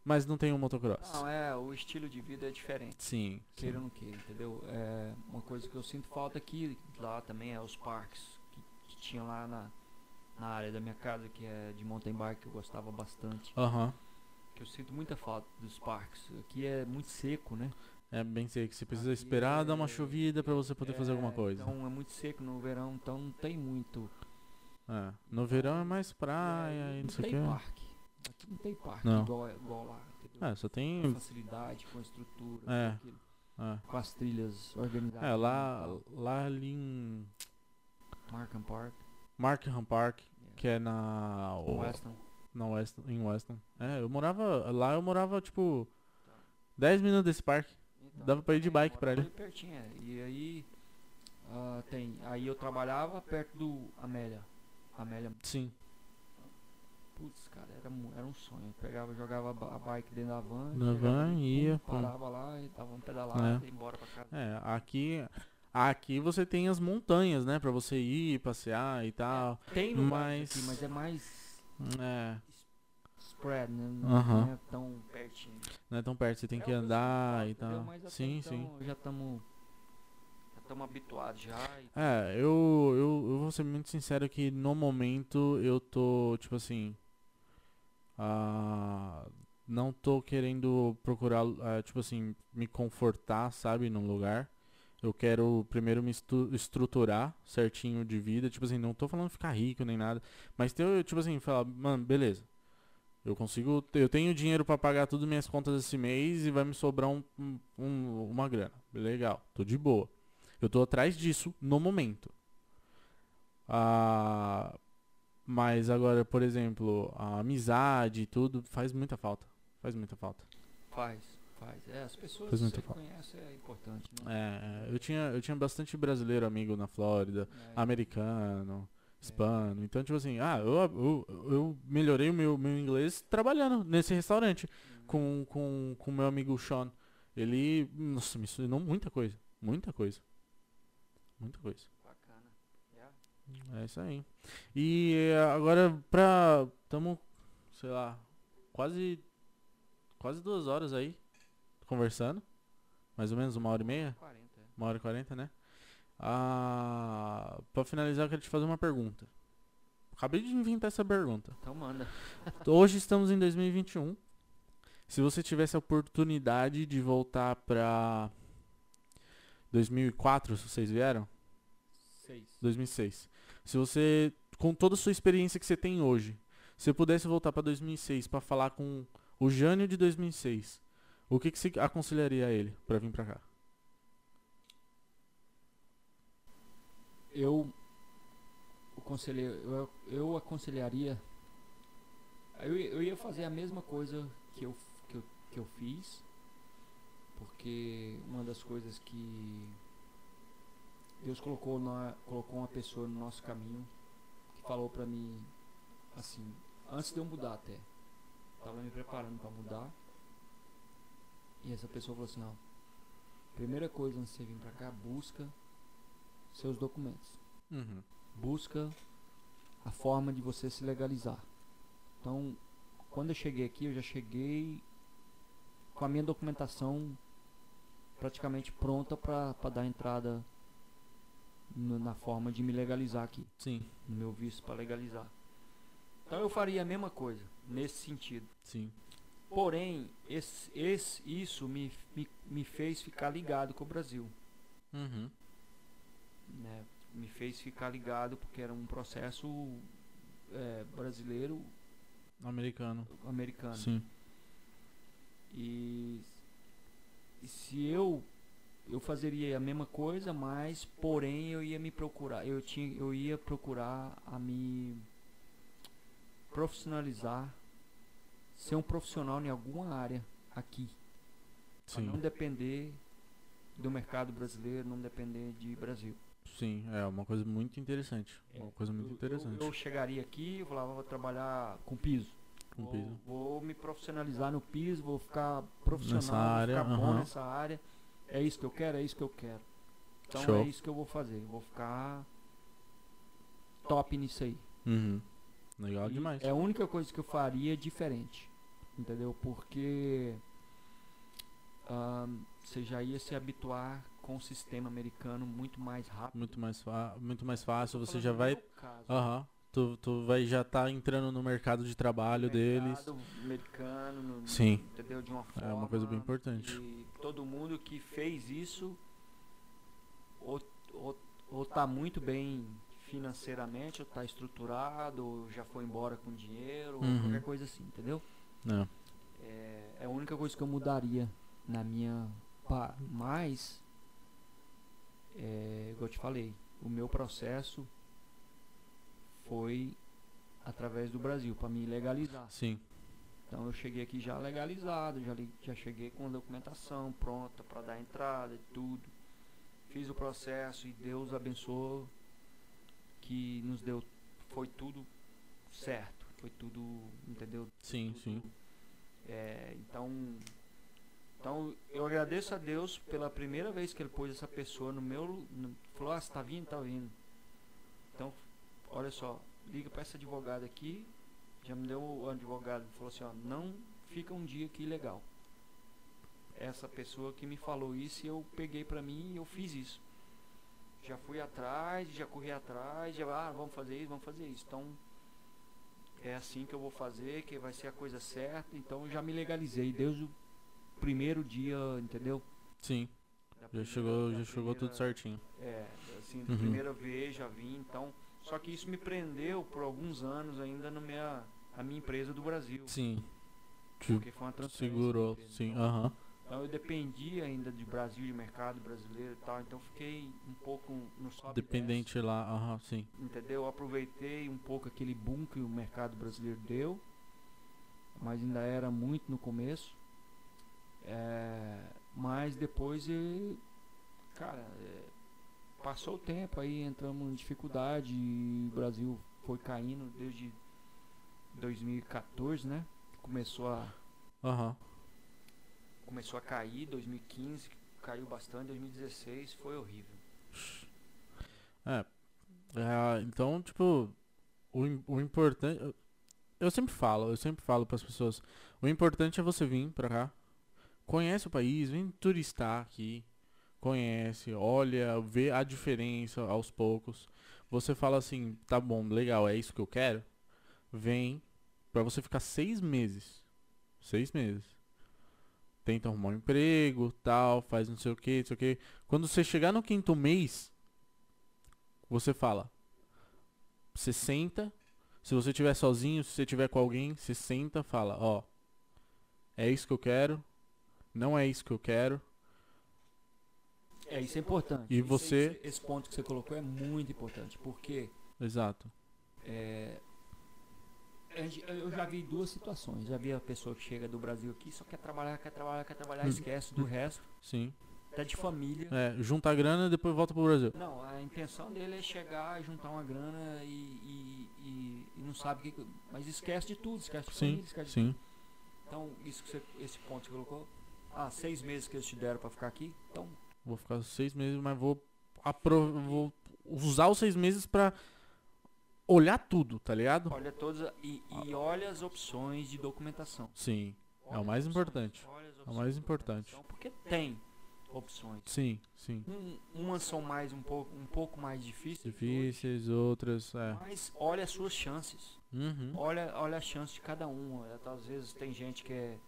mas não tenho um motocross. Não, é, o estilo de vida é diferente. Sim. Queira ou não queira, entendeu? É, uma coisa que eu sinto falta aqui, lá também é os parques que, que tinha lá na, na área da minha casa, que é de mountain bike, que eu gostava bastante. Aham. Que eu sinto muita falta dos parques. Aqui é muito seco, né? É bem que você precisa Aqui esperar dar uma é- chovida pra você poder fazer É, alguma coisa. Então é muito seco no verão, então não tem muito. É, No verão é mais praia É, e não não sei o tem que. parque. Aqui não tem parque Não. igual, igual lá. entendeu? É, só Com tem. facilidade, com estrutura, É. com, aquilo, É, com as trilhas organizadas. É, lá, tal. lá ali em Markham Park, Markham Park, é, que é na. o- Weston. na West, em Weston. É, eu morava. Lá eu morava tipo 10 minutos desse parque. Então, Dava pra ir de bike pra ali. pertinho, é. E aí ah, tem. Aí eu trabalhava perto do Amélia. Amélia. Sim. Putz, cara, era, era um sonho. Eu pegava, jogava a bike dentro da van. Chegava van, ia, pum. Parava lá e dava uma pedalada e embora pra casa. É, aqui. Aqui você tem as montanhas, né? Pra você ir, passear e tal. Tem no Mas- aqui, mas é mais É, spread, né? Não, não é tão pertinho. não é tão perto, você tem É que andar e tal. Mas até Sim, então, sim. Já estamos já estamos habituados já. É, eu, eu, eu vou ser muito sincero que no momento eu tô, tipo assim. Ah, não tô querendo procurar, ah, tipo assim, me confortar, sabe, num lugar. Eu quero primeiro me estruturar certinho de vida. Tipo assim, não tô falando ficar rico nem nada. Mas ter, tipo assim, falar, mano, beleza. Eu consigo, eu tenho dinheiro pra pagar tudo minhas contas esse mês e vai me sobrar um- um- uma grana. Legal, tô de boa. Eu tô atrás disso no momento. Ah, mas agora, por exemplo, a amizade e tudo faz muita falta. Faz muita falta. Faz, faz. É, as pessoas Faz que você conhece é importante, né? É, eu tinha, eu tinha bastante brasileiro amigo na Flórida, É, americano, hispano. Então, tipo assim, ah, eu, eu, eu melhorei o meu, meu inglês trabalhando nesse restaurante Uhum. com com com meu amigo Sean. Ele, nossa, me ensinou muita coisa. Muita coisa. Muita coisa. É isso aí. E eh, agora pra. Tamo, sei lá, quase. Quase duas horas aí. Conversando. Mais ou menos uma hora e meia. 40, é. Uma hora e quarenta, né? Ah, pra finalizar, eu quero te fazer uma pergunta. Acabei de inventar essa pergunta. Então manda. Hoje estamos em 2021. Se você tivesse a oportunidade de voltar pra 2004, se vocês vieram? 6. 2006. Se você, com toda a sua experiência que você tem hoje, se você pudesse voltar pra 2006 pra falar com o Jânio de 2006, o que que você aconselharia a ele pra vir pra cá? Eu eu, eu aconselharia. Eu, ia- eu ia fazer a mesma coisa que eu, que eu, que eu fiz. Porque uma das coisas que Deus colocou, na, colocou uma pessoa no nosso caminho que falou pra mim, assim, antes de eu mudar até. Tava me preparando pra mudar. E essa pessoa falou assim, ó. Primeira coisa antes de você vir pra cá, busca seus documentos. Uhum. Busca a forma de você se legalizar. Então, quando eu cheguei aqui, eu já cheguei com a minha documentação praticamente pronta para dar entrada na forma de me legalizar aqui, Sim, no meu visto para legalizar. Então eu faria a mesma coisa nesse sentido. sim. Porém, esse, esse, isso me, me, me fez ficar ligado com o Brasil. Uhum. né, me fez ficar ligado porque era um processo é, brasileiro Americano. americano Sim. e, e se eu eu fazeria a mesma coisa mas porém eu ia me procurar eu tinha eu ia procurar a me profissionalizar ser um profissional em alguma área aqui Sim. não depender do mercado brasileiro não depender de Brasil Sim, é uma coisa muito interessante. Uma coisa muito Eu- interessante. Eu, chegaria aqui, eu falava, vou trabalhar com piso. Com vou, piso. vou me profissionalizar no piso, vou ficar profissional, Nessa vou área, ficar bom aham. nessa área. É isso que eu quero, é isso que eu quero. Então Show. é isso que eu vou fazer. eu Vou ficar top nisso aí. Uhum. Legal E demais. É a única coisa que eu faria diferente. Entendeu? Porque ahn, você já ia se habituar com o sistema americano muito mais rápido. Muito mais, muito mais fácil. Você já vai. Aham. Tu, tu vai já tá entrando no mercado de trabalho deles. mercado americano, no- Sim. entendeu? De uma forma. É uma coisa bem importante. E todo mundo que fez isso ou, ou, ou tá muito bem financeiramente, ou tá estruturado, ou já foi embora com dinheiro, ou Uhum. qualquer coisa assim, entendeu? É. É, é a única coisa que eu mudaria na minha. pa- Mas, é, igual eu te falei, o meu processo foi através do Brasil, para me legalizar. Sim. Então eu cheguei aqui já legalizado, já, li- já cheguei com a documentação pronta para dar entrada e tudo. Fiz o processo e Deus abençoou que nos deu, foi tudo certo, foi tudo, entendeu? Sim, Tudo- sim. é, então, então eu agradeço a Deus pela primeira vez que Ele pôs essa pessoa no meu, no, falou, ah, você tá vindo, tá vindo. Então, olha só, liga para essa advogada aqui, já me deu o advogado, falou assim, ó, não fica um dia aqui legal. Essa pessoa que me falou isso, e eu peguei pra mim e eu fiz isso. Já fui atrás, já corri atrás, já, ah, vamos fazer isso, vamos fazer isso. Então, é assim que eu vou fazer, que vai ser a coisa certa. Então, já me legalizei desde o primeiro dia, entendeu? Sim. Já primeira- chegou, já chegou tudo primeira- certinho. É, assim, da Uhum. primeira vez já vim, então. Só que isso me prendeu por alguns anos ainda na minha, a minha empresa do Brasil. Sim. Porque foi uma transferência. segurou, sim. Então, Aham. então eu dependia ainda de Brasil, de mercado brasileiro e tal. Então fiquei um pouco no sobe Dependente lá, aham, sim. entendeu? Eu aproveitei um pouco aquele boom que o mercado brasileiro deu. Mas ainda era muito no começo. É, mas depois, eh, cara, eh, passou o tempo aí, entramos em dificuldade o Brasil foi caindo desde 2014, né? Começou a, Aham. começou a cair, 2015 caiu bastante, 2016 foi horrível. É, então, tipo, o, o importante. eu- Eu sempre falo, eu sempre falo para as pessoas. O importante é você vir pra cá, conhece o país, vem turistar aqui, conhece, olha, vê a diferença aos poucos. Você fala assim, tá bom, legal, é isso que eu quero. Vem pra você ficar seis meses, seis meses. Tenta arrumar um emprego, tal, faz não sei o que, não sei o que. Quando você chegar no quinto mês, você fala. Você senta. Se você estiver sozinho, se você estiver com alguém, você senta, fala, ó. É isso que eu quero. Não é isso que eu quero. É, isso é importante. E Isso aí você- você- esse ponto que você colocou é muito importante, porque Exato. é, eu já vi duas situações. Já vi a pessoa que chega do Brasil aqui, só quer trabalhar, quer trabalhar, quer trabalhar, Hum. esquece do resto. Sim. até de família. É, junta a grana e depois volta pro Brasil. Não, a intenção dele é chegar, juntar uma grana e, e, e- e não sabe o que. Mas esquece de tudo, esquece de Sim, família, esquece de sim. Então, isso que você, esse ponto que você colocou. Ah, seis meses que eles te deram pra ficar aqui. Então, Vou ficar seis meses, mas vou, apro vou usar os seis meses pra olhar tudo, tá ligado? olha todas e, e olha as opções de documentação. Sim, é Olha o mais importante. olha as É o mais importante. Porque tem opções. Sim, sim. Um- umas são mais um pouco, um pouco mais difíceis. Difíceis, outras, é. Mas olha as suas chances. Uhum. Olha, olha a chance de cada um. É, Às vezes tem gente que é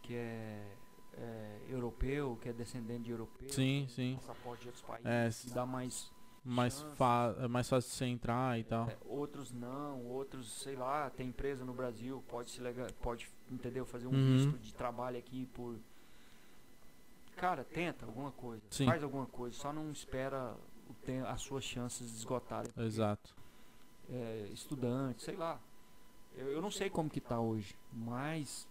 que é, é, europeu, que é descendente de europeu. Sim, sim. Passaporte de outros países. É, dá mais. mais, fa é mais fácil de você entrar e tal. é, outros não, outros, sei lá, tem empresa no Brasil, pode se lega, pode, entendeu, fazer um Uhum. visto de trabalho aqui por Cara, tenta alguma coisa. Sim. Faz alguma coisa, só não espera o as suas chances esgotarem. Exato. é, estudante, sei lá. Eu, eu não sei como que tá hoje, mas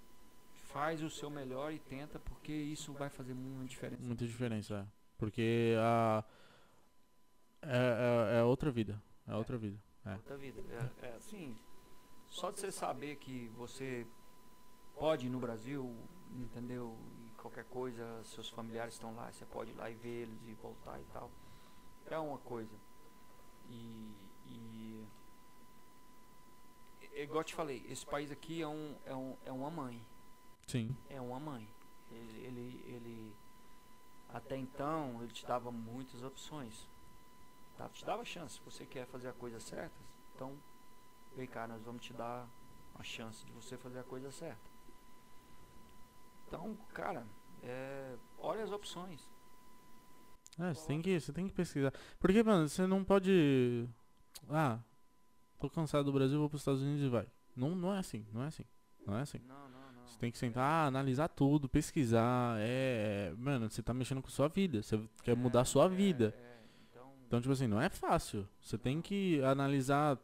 faz o seu melhor e tenta, porque isso vai fazer muita diferença. Muita diferença, é. Porque a. É, é, é outra vida. É outra vida. É. Outra vida. É, é assim, só de você saber que você pode ir no Brasil, entendeu? E qualquer coisa, seus familiares estão lá, você pode ir lá e ver eles e voltar e tal. É uma coisa. E. e é igual eu te falei, esse país aqui é, um, é, um, é uma mãe. Sim. é uma mãe. Ele, ele, ele até então ele te dava muitas opções. Tá? Te dava chance. Se você quer fazer a coisa certa, então vem cá, nós vamos te dar a chance de você fazer a coisa certa. Então, cara, é, olha as opções. É, você tem que, você tem que pesquisar. Porque, mano, você não pode. Ah, tô cansado do Brasil, vou pros Estados Unidos e vai. Não, não é assim, não é assim. Não é assim. Não. Você tem que sentar, analisar tudo, pesquisar. É. Mano, você tá mexendo com sua vida. Você quer mudar a sua É, vida. é, então, Então, tipo assim, não é fácil. Você tem que analisar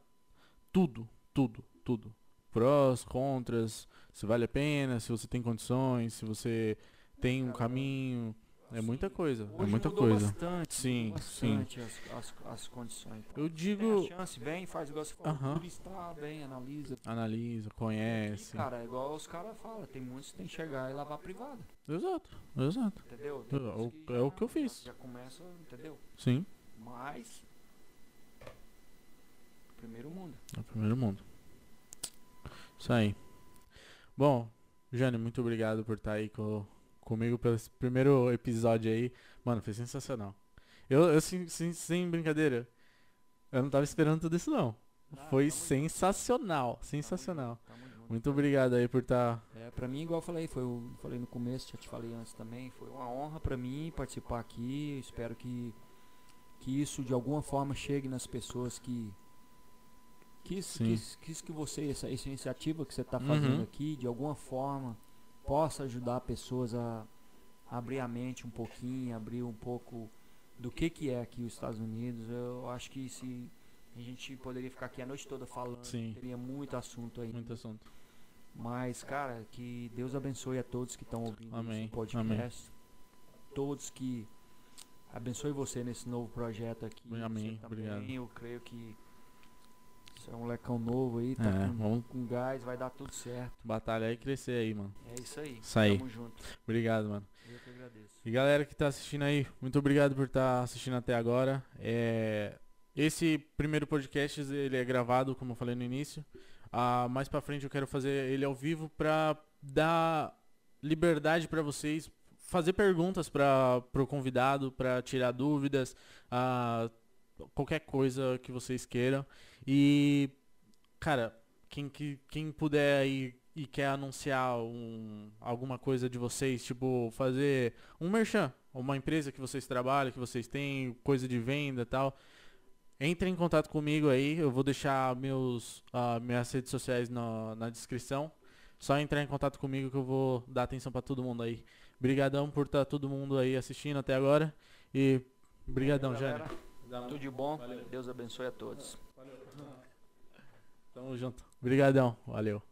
tudo, tudo, tudo. Prós, contras, se vale a pena, se você tem condições, se você tem um caminho. É muita coisa, é hoje muita mudou coisa. Bastante, Sim, mudou sim. bastante As, as, as condições. Então, Eu Tem digo, a chance, vem, faz igual você falou, Aham. turista, vem, analisa. analisa, E, conhece. cara, é igual os caras falam, tem muitos que tem que chegar e lavar privada, Exato, exato. entendeu? Tem É o- é o que eu fiz. Já, começa, entendeu? Sim, Mas, primeiro mundo. é o primeiro mundo. Isso aí. Bom, Jane, muito obrigado por estar aí co- comigo pelo primeiro episódio aí. Mano, foi sensacional. Eu, eu sem, sem, sem brincadeira, eu não tava esperando tudo isso não. Ah, Foi junto, sensacional, sensacional. junto, tamo junto. Muito obrigado aí por estar. É, pra mim, igual eu falei, foi o falei no começo, já te falei antes também, foi uma honra pra mim participar aqui. Eu espero que que isso de alguma forma chegue nas pessoas que que isso, que, Sim. isso- que você essa, essa iniciativa que você está fazendo Uhum. aqui de alguma forma possa ajudar pessoas a abrir a mente um pouquinho, abrir um pouco do que que é aqui os Estados Unidos. Eu acho que se a gente poderia ficar aqui a noite toda falando, Sim. teria muito assunto aí. Muito assunto. Mas, cara, que Deus abençoe a todos que estão ouvindo Amém, esse podcast. Todos que abençoe você nesse novo projeto aqui. Amém, também. obrigado. Eu creio que você é um lecão novo aí, tá É, com, vamos com gás, vai dar tudo certo. batalhar e crescer aí, mano. É isso aí. Isso aí. Tamo junto. Obrigado, mano. Eu que agradeço. E galera que tá assistindo aí, muito obrigado por estar assistindo até agora. É, Esse primeiro podcast ele é gravado, como eu falei no início. Ah, mais pra frente eu quero fazer ele ao vivo pra dar liberdade pra vocês fazer perguntas para pro convidado, pra tirar dúvidas, ah, qualquer coisa que vocês queiram. E cara, quem, que- quem puder aí e quer anunciar um, alguma coisa de vocês, tipo fazer um merchan, uma empresa que vocês trabalham, que vocês têm, coisa de venda e tal, entre em contato comigo aí, eu vou deixar meus, ah, minhas redes sociais na, na descrição. Só entrar em contato comigo que eu vou dar atenção pra todo mundo aí. Brigadão por estar todo mundo aí assistindo até agora. E brigadão, Jânio. Tudo de bom. Valeu. Deus abençoe a todos. Tamo junto. Brigadão. Valeu.